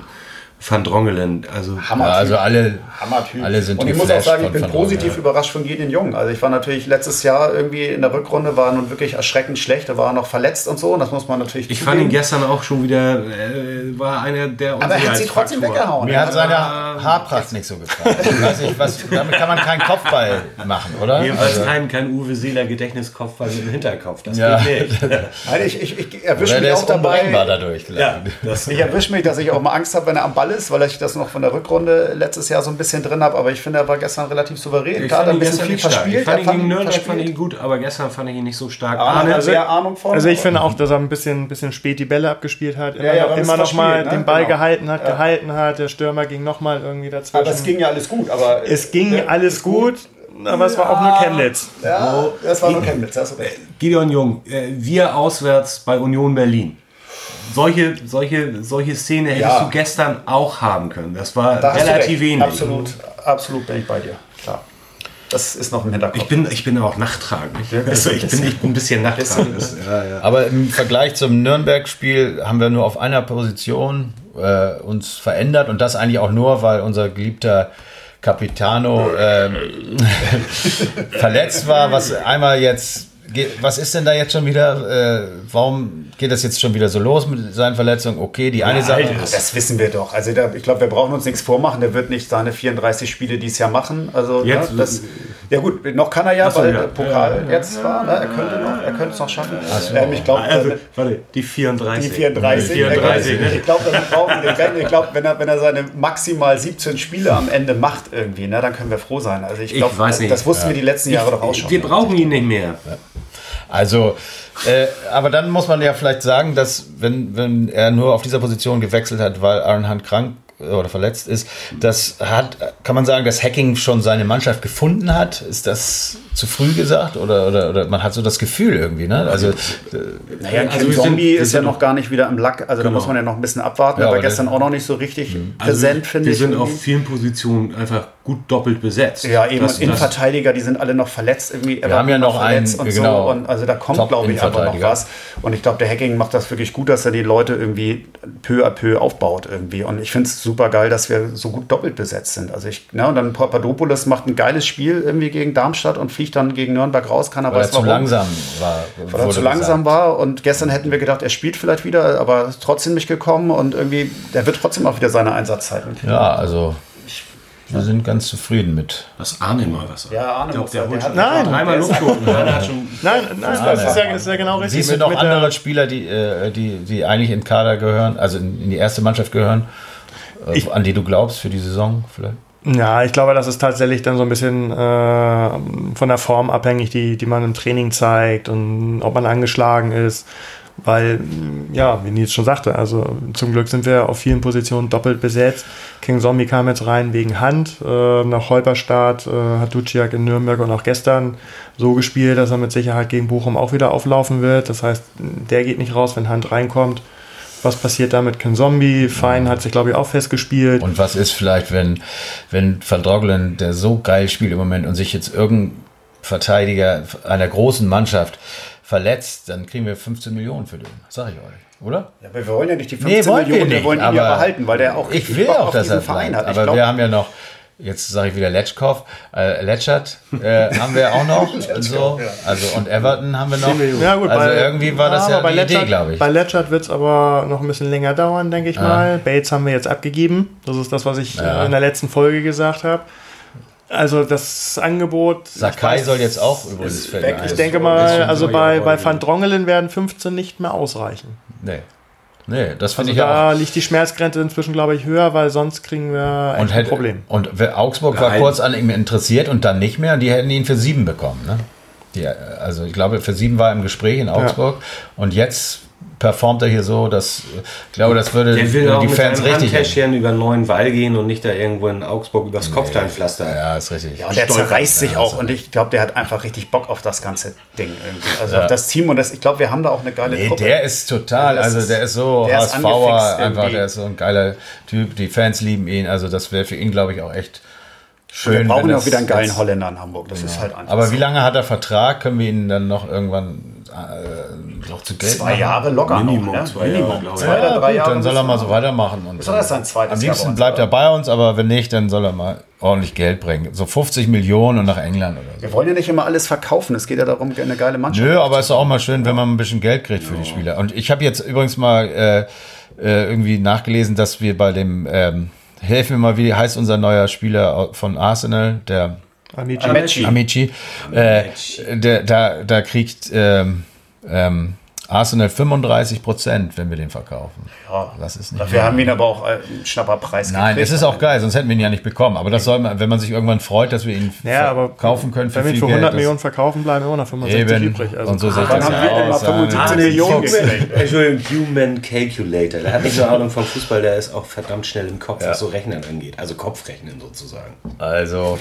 Van Drongelen. Also ja, also alle, Hammertyp. alle sind Und ich muss auch sagen, ich bin Van positiv überrascht von Gideon Jung. Also ich war natürlich letztes Jahr irgendwie in der Rückrunde, war nun wirklich erschreckend schlecht. Da war er noch verletzt und so. Und das muss man natürlich ich fand ihn zugeben. gestern auch schon wieder, äh, war einer der Aber er hat sie trotzdem weggehauen. Mir hat seine Haarpracht nicht so gefallen. Ich weiß nicht, was, damit kann man keinen Kopfball machen, oder? Jedenfalls Also, kein, kein Uwe Seeler Gedächtniskopfball mit dem Hinterkopf. Das Ja. geht nicht. also ich, ich, ich erwische mich der auch dabei. dadurch. ja, Ich erwische mich, dass ich auch mal Angst habe, wenn er am Ball ist, weil ich das noch von der Rückrunde letztes Jahr so ein bisschen drin habe. Aber ich finde, er war gestern relativ souverän. Ich Klar, hat fand ein ihn bisschen gestern viel stark. verspielt. Ich fand ihn gegen Nürnberg fand ihn gut, aber gestern fand ich ihn nicht so stark. Arne Arne, sehr Ahnung von. Also ich finde auch, dass er ein bisschen, bisschen spät die Bälle abgespielt hat, immer, Ja, ja, immer noch mal ne? den Ball Genau. gehalten hat, Ja. gehalten hat, der Stürmer ging noch mal irgendwie dazwischen. aber es ging ja alles gut. Aber Es ging Ja, alles ist gut, aber es war auch nur Chemnitz. Ja, das war nur Chemnitz. Hast du recht. Gideon Jung, äh, wir auswärts bei Union Berlin. Solche, solche, solche Szene hättest Ja. du gestern auch haben können. Das war Da relativ wenig. Absolut, absolut bin ich bei dir. Klar. Das ist noch im Hinterkopf. Ich bin, ich bin auch nachtragend. Also ich, bin, ich bin ein bisschen nachtragend. Ja, ja. Aber im Vergleich zum Nürnberg-Spiel haben wir nur auf einer Position äh, uns verändert und das eigentlich auch nur, weil unser geliebter Capitano ähm, verletzt war, was einmal jetzt. Was ist denn da jetzt schon wieder? Äh, warum geht das jetzt schon wieder so los mit seinen Verletzungen? Okay, die eine Sache. Alter, das wissen wir doch. Also da, ich glaube, wir brauchen uns nichts vormachen. Der wird nicht seine 34 Spiele dieses Jahr machen. Also Jetzt- ne, das, ja gut, noch kann er ja, so, weil ja. Pokal jetzt war. Ne? Er könnte noch, er könnte es noch schaffen. Ähm, ich glaube, Also, warte, die 34. die 34. Die 34, ne? Ich glaube, wir brauchen den Rennen. Ich glaube, wenn er, wenn er seine maximal 17 Spiele am Ende macht irgendwie, ne, dann können wir froh sein. Also ich Ich glaube, weiß nicht. das wussten wir die letzten Jahre doch auch schon. Wir brauchen ihn nicht mehr. Also, äh, aber dann muss man ja vielleicht sagen, dass wenn, wenn er nur auf dieser Position gewechselt hat, weil Aaron Hunt krank oder verletzt ist, das hat, kann man sagen, dass Hacking schon seine Mannschaft gefunden hat? Ist das zu früh gesagt? Oder, oder, oder man hat so das Gefühl irgendwie, ne? Also, Naja, Also wir sind- Zombie wir ist ja noch gar nicht wieder im Lack. Also da Genau. muss man ja noch ein bisschen abwarten. Ja, aber aber gestern auch noch nicht so richtig Also präsent, finde wir ich. sind irgendwie. auf vielen Positionen einfach gut doppelt besetzt. Ja, eben Das- Innenverteidiger, die sind alle noch verletzt. Irgendwie Wir haben ja noch verletzt einen, und genau, so. Und also da kommt, glaube ich, aber noch was. Und ich glaube, der Hacking macht das wirklich gut, dass er die Leute irgendwie peu à peu aufbaut irgendwie. Und ich finde es super geil, dass wir so gut doppelt besetzt sind. Also ich, ne, und dann Papadopoulos macht ein geiles Spiel irgendwie gegen Darmstadt und fliegt dann gegen Nürnberg raus, kann aber weil er zu langsam war. weil er zu langsam gesagt. war und gestern hätten wir gedacht, er spielt vielleicht wieder, aber ist trotzdem nicht gekommen und irgendwie, der wird trotzdem auch wieder seine Einsatzzeiten. Ja, also, wir sind ganz zufrieden mit. Das ahne mal was. Ja, Arne Ich glaub, der der schon hat- Nein, dreimal. Arne schon Nein, nein, das ist ja, ist ja genau richtig. Siehst du Mit- noch mit der- andere Spieler, die, äh, die, die eigentlich in Kader gehören, also in, in die erste Mannschaft gehören, äh, Ich- an die du glaubst für die Saison vielleicht? Ja, ich glaube, das ist tatsächlich dann so ein bisschen äh, von der Form abhängig, die, die man im Training zeigt und ob man angeschlagen ist. Weil, ja, wie Nils schon sagte, also zum Glück sind wir auf vielen Positionen doppelt besetzt. King Zombie kam jetzt rein wegen Hand. Äh, nach Holperstart äh, hat Duciak in Nürnberg und auch gestern so gespielt, dass er mit Sicherheit gegen Bochum auch wieder auflaufen wird. Das heißt, der geht nicht raus, wenn Hand reinkommt. Was passiert da mit Ken Zombie? Fein hat sich, glaube ich, auch festgespielt. Und was ist vielleicht, wenn, wenn Van Droglen, der so geil spielt im Moment und sich jetzt irgendein Verteidiger einer großen Mannschaft verletzt, dann kriegen wir 15 Millionen für den. Sag ich euch, oder? Ja, aber wir wollen ja nicht die Nee, 15 wollen wir Millionen, wir nicht, wollen ihn ja aber behalten, weil der auch Ich will Bock auch, dass diesen er Verein bleibt. hat. Ich Aber glaub, wir haben ja noch, jetzt sage ich wieder Letschkow, äh, Letschert äh, haben wir auch noch. und so. Also und Everton haben wir noch. Ja, gut, also bei- irgendwie war das Ja, bei Idee, Letschert- glaube ich. Bei Letschert wird es aber noch ein bisschen länger dauern, denke ich mal. Bates haben wir jetzt abgegeben. Das ist das, was ich Ja. äh, in der letzten Folge gesagt habe. Also das Angebot. Sakai weiß- soll jetzt auch übrigens weg. Ich denke ist mal, also so, bei, bei Van Drongelen werden 15 nicht mehr ausreichen. Nee. Nee, das finde Also ich ja da auch. liegt die Schmerzgrenze inzwischen, glaube ich, höher, weil sonst kriegen wir echt Und, ein hätte, Problem. und Augsburg war Geil. kurz an ihm interessiert und dann nicht mehr und die hätten ihn für sieben bekommen. Ne? Die, also ich glaube, für sieben war er im Gespräch in Augsburg und jetzt performt er hier so, dass ich glaube, das würde Der will auch die mit Fans richtig. Handtäschchen über einen neuen Wall gehen und nicht da irgendwo in Augsburg übers Kopfsteinpflaster. Ja, ist richtig. Ja, und der zerreißt sich Ja, auch und ich glaube, der hat einfach richtig Bock auf das ganze Ding irgendwie. Also auf das Team und das, ich glaube, wir haben da auch eine geile Nee, Truppe. der ist total, Das also der ist so HSVer, einfach, irgendwie. der ist so ein geiler Typ, die Fans lieben ihn, also das wäre für ihn, glaube ich, auch echt wir schön. brauchen wenn ja auch wieder einen geilen Holländer in Hamburg. Das ist halt einfach Aber so. wie lange hat er Vertrag? Können wir ihn dann noch irgendwann äh, noch zu Geld Zwei machen? Jahre locker Minimum noch, ne? zwei Jahre, Minimum. ich. Zwei oder Ja, drei gut, Jahre. dann soll er mal so weitermachen. Und Ist doch erst sein zweites Am liebsten bleibt oder? er bei uns, aber wenn nicht, dann soll er mal ordentlich Geld bringen. So 50 Millionen und nach England oder so. Wir wollen ja nicht immer alles verkaufen. Es geht ja darum, eine geile Mannschaft. Nö, aber es ist auch mal schön, wenn man ein bisschen Geld kriegt für die Spieler. Und ich habe jetzt übrigens mal äh, äh, irgendwie nachgelesen, dass wir bei dem, ähm, helfen mir mal, wie heißt unser neuer Spieler von Arsenal, der Amici. Amici. Amici, äh, der, da, da kriegt ähm, ähm, Arsenal 35 Prozent, wenn wir den verkaufen. Ja. Das ist nicht Dafür haben wir ihn aber auch äh, einen Schnapperpreis Nein, gekriegt. es ist auch geil, sonst hätten wir ihn ja nicht bekommen. Aber das soll man, wenn man sich irgendwann freut, dass wir ihn Ja, aber kaufen können für Wenn wir ihn für Geld. 100 das- Millionen verkaufen, bleiben immer noch 65 Eben. übrig. Also und so Dann das haben ja wir immer aus. 75 Ja. Millionen. Entschuldigung, Human Calculator. Der hat nicht nur Ahnung vom Fußball, der ist auch verdammt schnell im Kopf, was so Rechnen angeht. Also Kopfrechnen sozusagen. Also,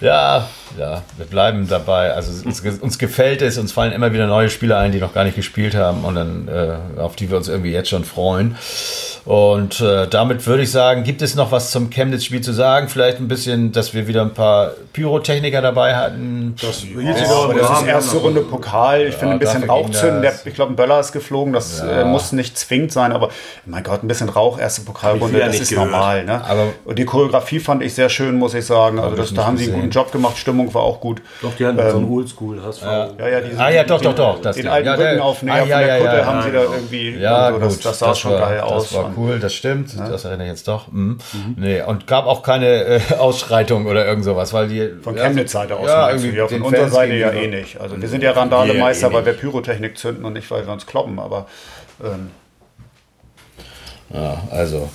ja, ja, wir bleiben dabei. Also uns, uns gefällt es, uns fallen immer wieder neue Spieler ein, die noch gar nicht gespielt haben und dann, äh, auf die wir uns irgendwie jetzt schon freuen. Und äh, damit würde ich sagen, gibt es noch was zum Chemnitz-Spiel zu sagen? Vielleicht ein bisschen, dass wir wieder ein paar Pyrotechniker dabei hatten. Das, ja, aber das ist erste Runde Pokal. Ich ja, finde ein bisschen Rauchzünden. Der, ich glaube, ein Böller ist geflogen. Das ja. äh, muss nicht zwingend sein, aber mein Gott, ein bisschen Rauch, erste Pokalrunde, das ist gehört. normal. Ne? Aber und die Choreografie fand ich sehr schön, muss ich sagen. Also das, da haben sie einen guten Job gemacht. Stimmung war auch gut. Doch, die hatten ähm, so ein Oldschool. Ja, ja, diesen, ah ja, doch, doch, doch. Das, den alten ja, Rückenaufnäher ah, ja, von der Kutte haben sie da irgendwie. Ja, das, das sah schon geil aus. Das cool, das stimmt. Ja. Das erinnere ich jetzt doch. Mhm. Mhm. Nee, und gab auch keine äh, Ausschreitung oder irgend sowas, weil die. Von Chemnitz-Seite aus. Ja, irgendwie ja, von unserer Seite ja eh nicht. Also wir sind ja Randalemeister, eh weil wir Pyrotechnik zünden und nicht, weil wir uns kloppen, aber. Ähm. Ja, also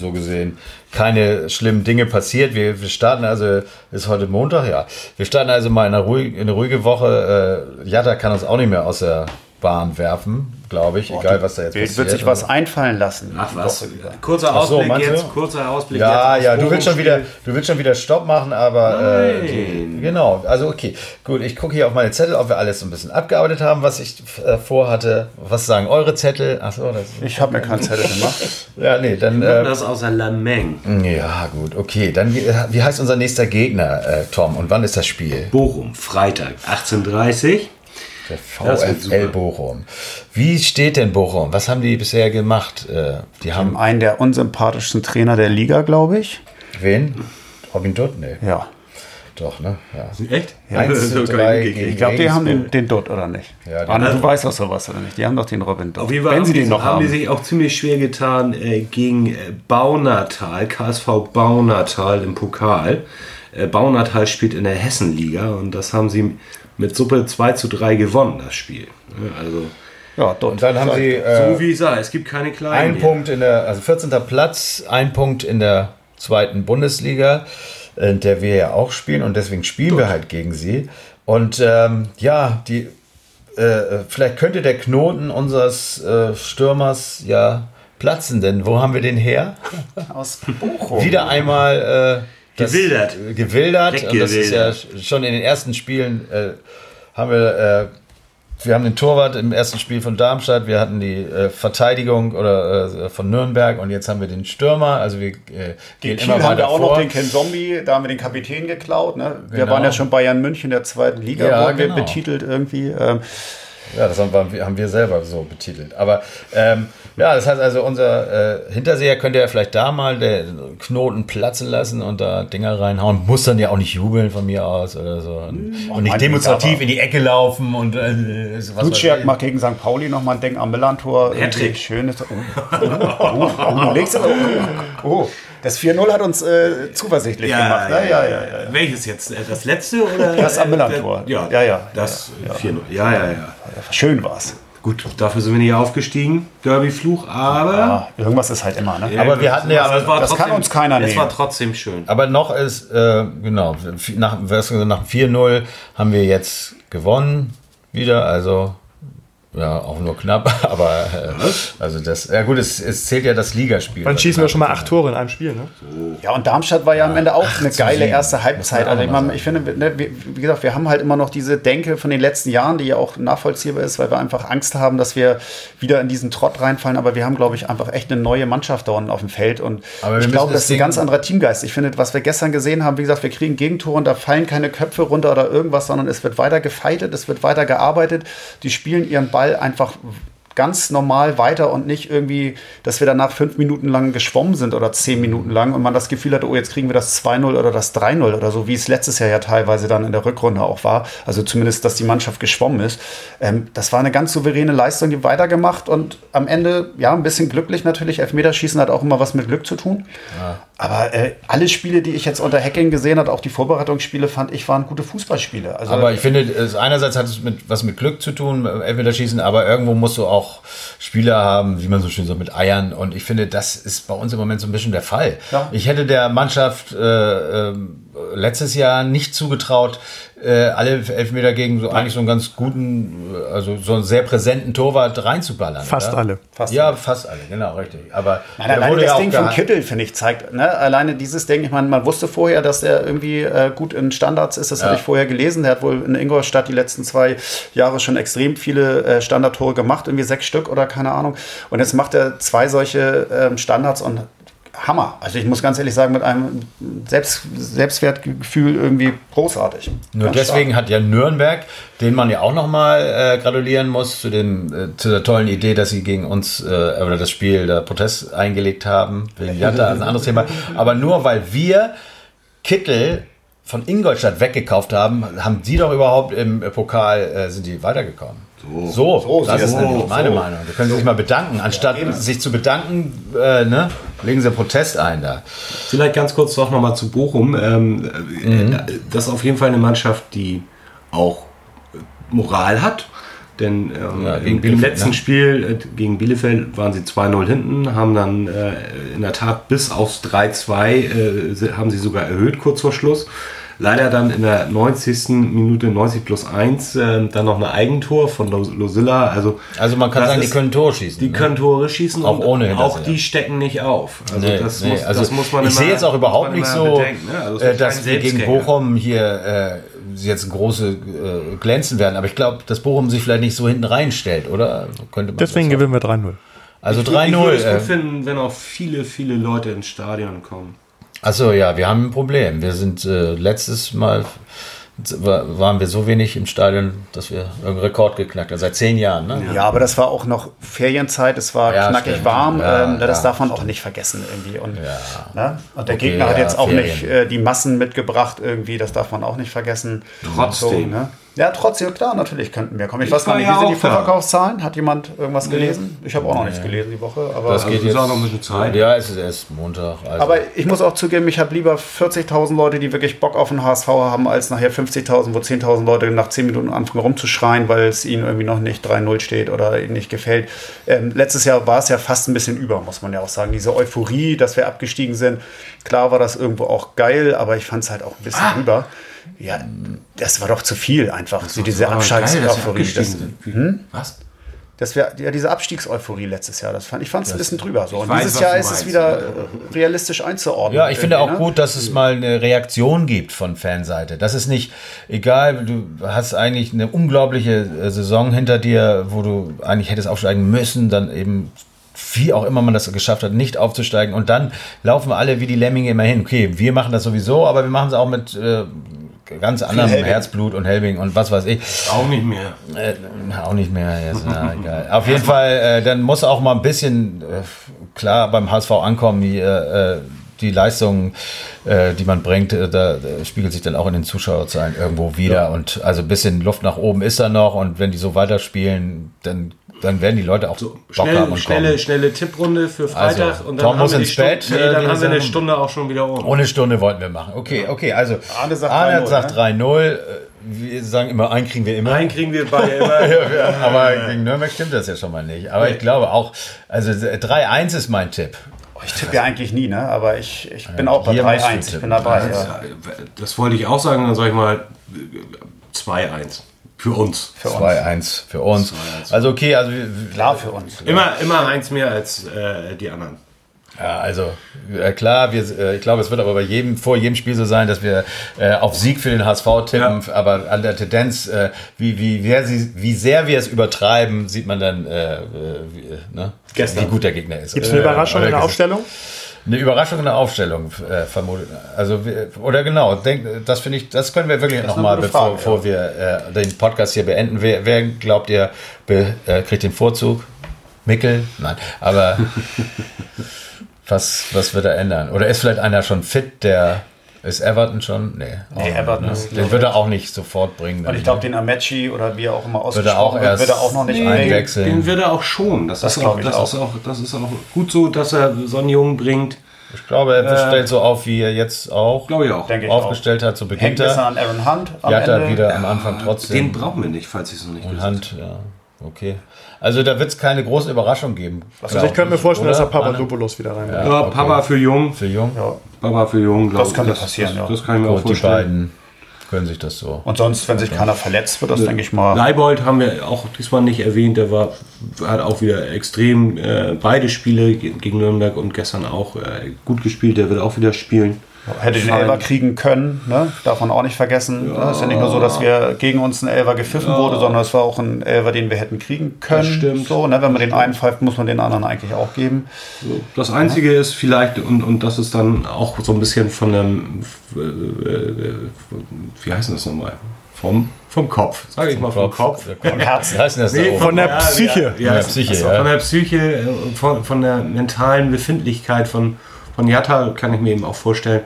so gesehen keine schlimmen Dinge passiert. Wir, wir starten also, ist heute Montag, ja. Wir starten also mal in eine ruhige, in eine ruhige Woche. Äh, Jatta kann uns auch nicht mehr aus der Bahn werfen, glaube ich, Boah, egal was da jetzt passiert. wird sich was einfallen lassen. Ach was, kurzer Ausblick so, jetzt, kurzer Ausblick Ja, ja, du willst, schon wieder, du willst schon wieder Stopp machen, aber äh, die, genau, also okay, gut, ich gucke hier auf meine Zettel, ob wir alles so ein bisschen abgearbeitet haben, was ich äh, vorhatte. Was sagen eure Zettel? Achso, das Ich habe mir keinen Zettel gemacht. ja, nee, dann... Äh, das außer Lameng. Ja, gut, okay, dann wie, wie heißt unser nächster Gegner, äh, Tom, und wann ist das Spiel? Bochum, Freitag, 18.30 Uhr. Der VfL Bochum. Wie steht denn Bochum? Was haben die bisher gemacht? Äh, die haben einen der unsympathischsten Trainer der Liga, glaube ich. Wen? Robin Dutt? Nee. Ja. Doch, ne? Ja. Echt? Ja, 1 zu 3 ich glaube, die haben den, den Dutt, oder nicht? Ja, Anne, du weißt doch sowas, oder nicht? Die haben doch den Robin Dutt. Auf jeden Fall Wenn sie den noch haben, haben die sich auch ziemlich schwer getan äh, gegen äh, Baunatal, KSV Baunatal im Pokal. Äh, Baunatal spielt in der Hessenliga und das haben sie mit Suppe 2 zu 3 gewonnen, das Spiel. Also. Ja, dort. Und dann haben sie. Äh, so wie ich sage, es gibt keine kleinen. Ein Punkt in der, also 14. Platz, ein Punkt in der zweiten Bundesliga, in der wir ja auch spielen und deswegen spielen dort. wir halt gegen sie. Und ähm, ja, die, äh, vielleicht könnte der Knoten unseres äh, Stürmers ja platzen, denn wo haben wir den her? Aus Bochum. Wieder einmal äh, gewildert. Gewildert. Und das ist ja schon in den ersten Spielen äh, haben wir, äh, wir haben den Torwart im ersten Spiel von Darmstadt, wir hatten die äh, Verteidigung oder äh, von Nürnberg und jetzt haben wir den Stürmer. Also wir äh, gehen Kiel immer weiter haben wir auch vor. noch den Ken Zombie, da haben wir den Kapitän geklaut. Ne? Wir genau. waren ja schon Bayern München der zweiten Liga, ja, wurden genau. wir betitelt irgendwie. Ähm, ja, das haben wir, haben wir selber so betitelt. Aber ähm, ja, das heißt also, unser äh, Hinterseher könnte ja vielleicht da mal den Knoten platzen lassen und da Dinger reinhauen. Muss dann ja auch nicht jubeln von mir aus oder so. Und, oh, und nicht demonstrativ in die Ecke laufen und äh, was Duciak macht gegen St. Pauli nochmal ein Ding am Millantor. Hattrick. Schönes. Oh, oh, oh, oh, oh. Das 4-0 hat uns äh, zuversichtlich ja, gemacht. Ne? Ja, ja, ja, Welches jetzt? Äh, das letzte oder? Das am Millantor. Ja, ja, ja. Das ja, 4-0. Ja, ja, ja. Schön war's. Gut, dafür sind wir nicht aufgestiegen, Derby-Fluch, aber. Ja, irgendwas ist halt immer, ne? Ja, aber wir hatten ja. Das, das trotzdem, kann uns keiner nehmen. Das war trotzdem schön. Aber noch ist, äh, genau, nach, nach 4-0 haben wir jetzt gewonnen wieder, also ja, auch nur knapp, aber äh, also das, ja gut, es, es zählt ja das Ligaspiel. Dann schießen wir schon mal acht Tore in einem Spiel, ne? Ja, und Darmstadt war ja, ja am Ende auch eine geile erste Halbzeit. Also ich, meine, ich finde, ne, wie, gesagt, wir haben halt immer noch diese Denke von den letzten Jahren, die ja auch nachvollziehbar ist, weil wir einfach Angst haben, dass wir wieder in diesen Trott reinfallen. Aber wir haben, glaube ich, einfach echt eine neue Mannschaft da unten auf dem Feld. Und ich glaube, das ist ein ganz anderer Teamgeist. Ich finde, was wir gestern gesehen haben, wie gesagt, wir kriegen Gegentore und da fallen keine Köpfe runter oder irgendwas, sondern es wird weiter gefeitet, es wird weiter gearbeitet. Die spielen ihren Ball einfach ganz normal weiter und nicht irgendwie, dass wir danach fünf Minuten lang geschwommen sind oder zehn Minuten lang und man das Gefühl hatte, oh, jetzt kriegen wir das 2-0 oder das 3-0 oder so, wie es letztes Jahr ja teilweise dann in der Rückrunde auch war. Also zumindest, dass die Mannschaft geschwommen ist. Ähm, das war eine ganz souveräne Leistung, die weitergemacht und am Ende, ja, ein bisschen glücklich natürlich. Elfmeterschießen hat auch immer was mit Glück zu tun. Ja. Aber äh, alle Spiele, die ich jetzt unter Hacking gesehen habe, auch die Vorbereitungsspiele, fand ich, waren gute Fußballspiele. Also, aber ich finde, einerseits hat es mit, was mit Glück zu tun, Elfmeterschießen, aber irgendwo musst du auch auch Spieler haben, wie man so schön so mit Eiern. Und ich finde, das ist bei uns im Moment so ein bisschen der Fall. Ja. Ich hätte der Mannschaft äh, äh, letztes Jahr nicht zugetraut, äh, alle Elfmeter gegen so eigentlich so einen ganz guten, äh, also so einen sehr präsenten Torwart reinzuballern. Fast oder? alle. Fast ja, fast alle, genau, richtig. Aber Nein, der alleine wurde das ja Ding von Kittel, finde ich, zeigt, ne? alleine dieses Ding, ich meine, man wusste vorher, dass er irgendwie äh, gut in Standards ist, das habe Ja. ich vorher gelesen. Der hat wohl in Ingolstadt die letzten zwei Jahre schon extrem viele äh, Standardtore gemacht, irgendwie sechs Stück oder keine Ahnung. Und jetzt macht er zwei solche ähm, Standards und Hammer. Also ich muss ganz ehrlich sagen, mit einem Selbst Selbstwertgefühl irgendwie großartig. Nur Ganz deswegen stark. hat ja Nürnberg, den man ja auch nochmal äh, gratulieren muss, zu, dem, äh, zu der tollen Idee, dass sie gegen uns äh, oder das Spiel der Protest eingelegt haben. Wegen Jatta, ist ein anderes Thema. Aber nur weil wir Kittel von Ingolstadt weggekauft haben, haben die doch überhaupt im Pokal, äh, sind die weitergekommen. So, So, das ist nämlich meine so. Meinung. Da können Sie sich mal bedanken. Anstatt sich zu bedanken, äh, ne, legen Sie Protest ein da. Vielleicht ganz kurz doch nochmal zu Bochum. Ähm, äh, Das ist auf jeden Fall eine Mannschaft, die auch äh, Moral hat. Denn ähm, Ja, im, im letzten ne? Spiel äh, gegen Bielefeld waren sie 2-0 hinten, haben dann äh, in der Tat bis aufs 3-2 äh, haben sie sogar erhöht kurz vor Schluss. Leider dann in der 90. Minute 90 plus 1 äh, dann noch ein Eigentor von Lo- Losilla. Also, Also man kann das sagen, die ist- können Tor schießen. die ne? können Tore schießen Auch und ohne auch die stecken nicht auf. Also Nee, das, nee, muss, also das muss man ich immer- sehe jetzt auch überhaupt nicht so, bedenken, ne? Also es äh, dass wir gegen. Bochum hier äh, jetzt große äh, glänzen werden. Aber ich glaube, dass Bochum sich vielleicht nicht so hinten reinstellt, oder? Könnte man Deswegen das gewinnen wir 3-0. Also Ich würde es 3-0. gut Äh, finden, wenn auch viele, viele Leute ins Stadion kommen. Achso, ja, wir haben ein Problem. Wir sind äh, letztes Mal war- waren wir so wenig im Stadion, dass wir irgendeinen Rekord geknackt haben. Seit zehn Jahren, ne? Ja, aber das war auch noch Ferienzeit, es war Ja, knackig stimmt. warm, Ja, ähm, das ja, darf man auch nicht vergessen irgendwie. Und, ne? und der Okay, Gegner hat ja, jetzt auch Ferien. nicht äh, die Massen mitgebracht irgendwie, das darf man auch nicht vergessen. Trotzdem. ne? Ja, trotzdem, klar, natürlich könnten wir kommen. Ich, Ich weiß gar nicht, ja wie sind die. Vorverkaufszahlen? Hat jemand irgendwas gelesen? Ich habe auch noch nichts gelesen die Woche, aber... Das Also geht ist jetzt. auch noch ein bisschen Zeit. Ja, es ist erst Montag. Also. Aber ich muss auch zugeben, ich habe lieber 40.000 Leute, die wirklich Bock auf den HSV haben, als nachher 50.000, wo 10.000 Leute nach 10 Minuten anfangen rumzuschreien, weil es ihnen irgendwie noch nicht 3-0 steht oder ihnen nicht gefällt. Ähm, letztes Jahr war es ja fast ein bisschen über, muss man ja auch sagen. Diese Euphorie, dass wir abgestiegen sind. Klar war das irgendwo auch geil, aber ich fand es halt auch ein bisschen über. Ja, das war doch zu viel einfach. So diese Abstiegseuphorie. Das, Hm? Was? das wär, ja, diese Abstiegseuphorie letztes Jahr, das fand ich fand es ein bisschen drüber. So. Und weiß, dieses Jahr ist es wieder äh, realistisch einzuordnen. Ja, ich finde auch ne? gut, dass es mal eine Reaktion gibt von Fanseite. Das ist nicht egal, du hast eigentlich eine unglaubliche äh, Saison hinter dir, wo du eigentlich hättest aufsteigen müssen, dann eben wie auch immer man das geschafft hat, nicht aufzusteigen und dann laufen wir alle wie die Lemminge immer hin. Okay, wir machen das sowieso, aber wir machen es auch mit äh, ganz anderem. Herzblut und Helbing und was weiß ich. Auch nicht mehr. Äh, auch nicht mehr. Jetzt, na, egal. Auf jeden Fall, äh, dann muss auch mal ein bisschen äh, klar beim HSV ankommen, die, äh, äh, die Leistung, äh, die man bringt, da, spiegelt sich dann auch in den Zuschauerzahlen irgendwo wieder. Und also ein bisschen Luft nach oben ist da noch. Und wenn die so weiterspielen, dann, dann werden die Leute auch Bock haben Schnell, und schnelle, kommen. schnelle Tipprunde für Freitag Also, und dann Tom haben muss wir die ins Stunde, Bett, Nee, äh, dann die haben wir eine. Stunde auch schon wieder um. Ohne Stunde wollten wir machen. Okay, okay, also Arne sagt Arne 3-0, sagt ne? 3-0. äh, Wir sagen immer, einen kriegen wir immer. Einen kriegen wir beide immer. Aber gegen Nürnberg stimmt das ja schon mal nicht. Aber ich glaube auch, also 3-1 ist mein Tipp. Oh, Ich tippe ja eigentlich nie, ne? aber ich, ich bin auch bei hier musst du 3-1. Ich bin dabei. Ja. Das wollte ich auch sagen, dann sage ich mal äh, 2-1. Für uns. Für uns. 2-1 für uns. Also okay, also wir- Klar für uns. Immer, immer eins mehr als äh, die anderen. ja, also äh, klar, wir, äh, ich glaube, es wird aber bei jedem vor jedem Spiel so sein, dass wir äh, auf Sieg für den HSV tippen, Ja. aber an der Tendenz, äh, wie, wie, wer sie, wie sehr wir es übertreiben, sieht man dann, äh, äh, wie, ne? Gestern. wie gut der Gegner ist. Gibt es eine Überraschung in der Aufstellung? Eine Überraschung in der Aufstellung, äh, vermutet. Also, wir- oder genau, denk, das finde ich, das können wir wirklich nochmal, bevor, Frage, bevor wir äh, den Podcast hier beenden. Wer, wer glaubt ihr, be, äh, kriegt den Vorzug? Mickel? Nein. Aber was, was wird er ändern? Oder ist vielleicht einer schon fit, der ist Everton schon? Nee. auch Nee, nicht, Everton ne? ist, Den wird er auch nicht sofort bringen. Und ich glaube, den Amechi oder wie er auch immer er auch ausgesprochen wird, wird er auch noch nicht Nee. Einwechseln. Den wird er auch schon. Das, Das ist, auch, ich das, auch. Ist auch, das ist auch gut so, dass er so einen Jungen bringt. ich glaube, er stellt so auf, wie er jetzt auch Glaube ich auch. Denke ich aufgestellt hat. So Hängt beginnt bisschen er. an Aaron Hunt am Ja, hat er Ende. wieder am Anfang trotzdem. Den brauchen wir nicht, falls ich es noch nicht Und Hand, ja. Okay. Also da wird es keine große Überraschung geben. Also ich könnte mir vorstellen, dass er Papadopoulos wieder rein Ja, okay. Papa für Jung. Für Jung? Ja. Papa für Jung, glaube ich. Das kann das, passieren, das, ja. Das kann ich mir Gut, auch vorstellen. Die beiden können sich das so. Und sonst, wenn sich keiner verletzt, wird das, ja. denke ich mal. Leibold haben wir auch diesmal nicht erwähnt. Der war, hat auch wieder extrem äh, beide Spiele gegen Nürnberg und gestern auch äh, gut gespielt. Der wird auch wieder spielen. Hätte den Elber kriegen können, ne? darf man auch nicht vergessen. Ja. Es ist ja nicht nur so, dass wir gegen uns ein Elber gepfiffen ja. wurde, sondern es war auch ein Elber, den wir hätten kriegen können. Das stimmt. So, ne? Wenn man den einen pfeift, muss man den anderen eigentlich auch geben. Das Einzige ja. ist vielleicht, und, und das ist dann auch so ein bisschen von dem, äh, äh, wie heißt das nochmal? Vom, vom Kopf, sage ich mal vom Kopf. Kopf. Vom Herzen heißt das nee, von der Psyche. Ja, von der Psyche, also. Von der Psyche, von, von der mentalen Befindlichkeit von von Jatta kann ich mir eben auch vorstellen,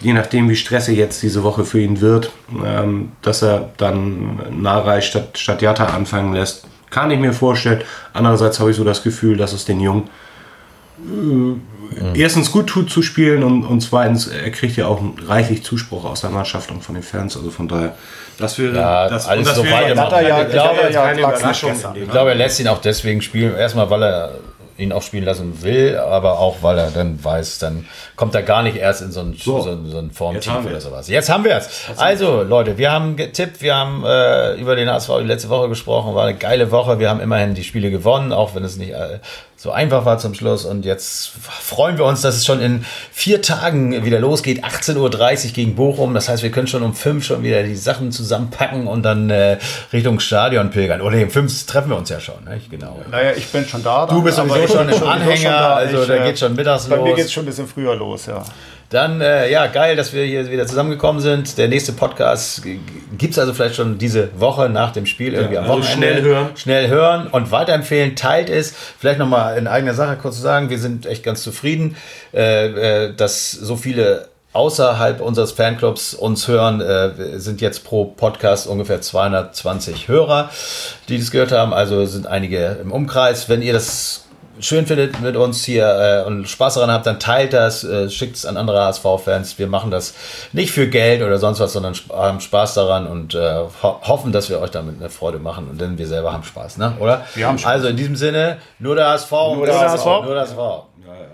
je nachdem wie stressig jetzt diese Woche für ihn wird, ähm, dass er dann Narei statt, statt Jatta anfangen lässt. Kann ich mir vorstellen. Andererseits habe ich so das Gefühl, dass es den Jungen äh, erstens gut tut zu spielen und, und zweitens, er kriegt ja auch reichlich Zuspruch aus der Mannschaft und von den Fans. Also von daher, das wäre ja, das, alles das so wäre ja, ich glaube, ja, ich glaube, er lässt ihn auch deswegen spielen. Erstmal, weil er ihn auch spielen lassen will, aber auch, weil er dann weiß, dann kommt er gar nicht erst in so ein, so, so, so ein Formteam oder sowas. Jetzt haben wir es. Also, Leute, wir haben getippt, wir haben äh, über den HSV die letzte Woche gesprochen, war eine geile Woche. Wir haben immerhin die Spiele gewonnen, auch wenn es nicht äh, so einfach war zum Schluss. Und jetzt freuen wir uns, dass es schon in vier Tagen wieder losgeht. 18.30 Uhr gegen Bochum. Das heißt, wir können schon um fünf schon wieder die Sachen zusammenpacken und dann äh, Richtung Stadion pilgern. Oder um fünf treffen wir uns ja schon. Nicht? Genau. Naja, ich bin schon da. Du bist sowieso schon im Anhänger. Schon da. Also ich, da äh, geht schon mittags bei los. Bei mir geht es schon ein bisschen früher los, ja. Dann, äh, ja, geil, dass wir hier wieder zusammengekommen sind. Der nächste Podcast gibt es also vielleicht schon diese Woche nach dem Spiel irgendwie ja, am also Wochenende. Schnell hören. Schnell hören und weiterempfehlen. Teilt es. Vielleicht nochmal in eigener Sache kurz zu sagen, wir sind echt ganz zufrieden, äh, äh, dass so viele außerhalb unseres Fanclubs uns hören, äh, sind jetzt pro Podcast ungefähr 220 Hörer, die das gehört haben. Also sind einige im Umkreis. Wenn ihr das schön findet mit uns hier äh, und Spaß daran habt, dann teilt das, äh, schickt es an andere HSV-Fans. Wir machen das nicht für Geld oder sonst was, sondern haben Spaß daran und äh, ho hoffen, dass wir euch damit eine Freude machen und denn wir selber haben Spaß, ne? oder? Wir haben Spaß. Also in diesem Sinne, nur der HSV. Nur der HSV. Nur der HSV. Ja, ja.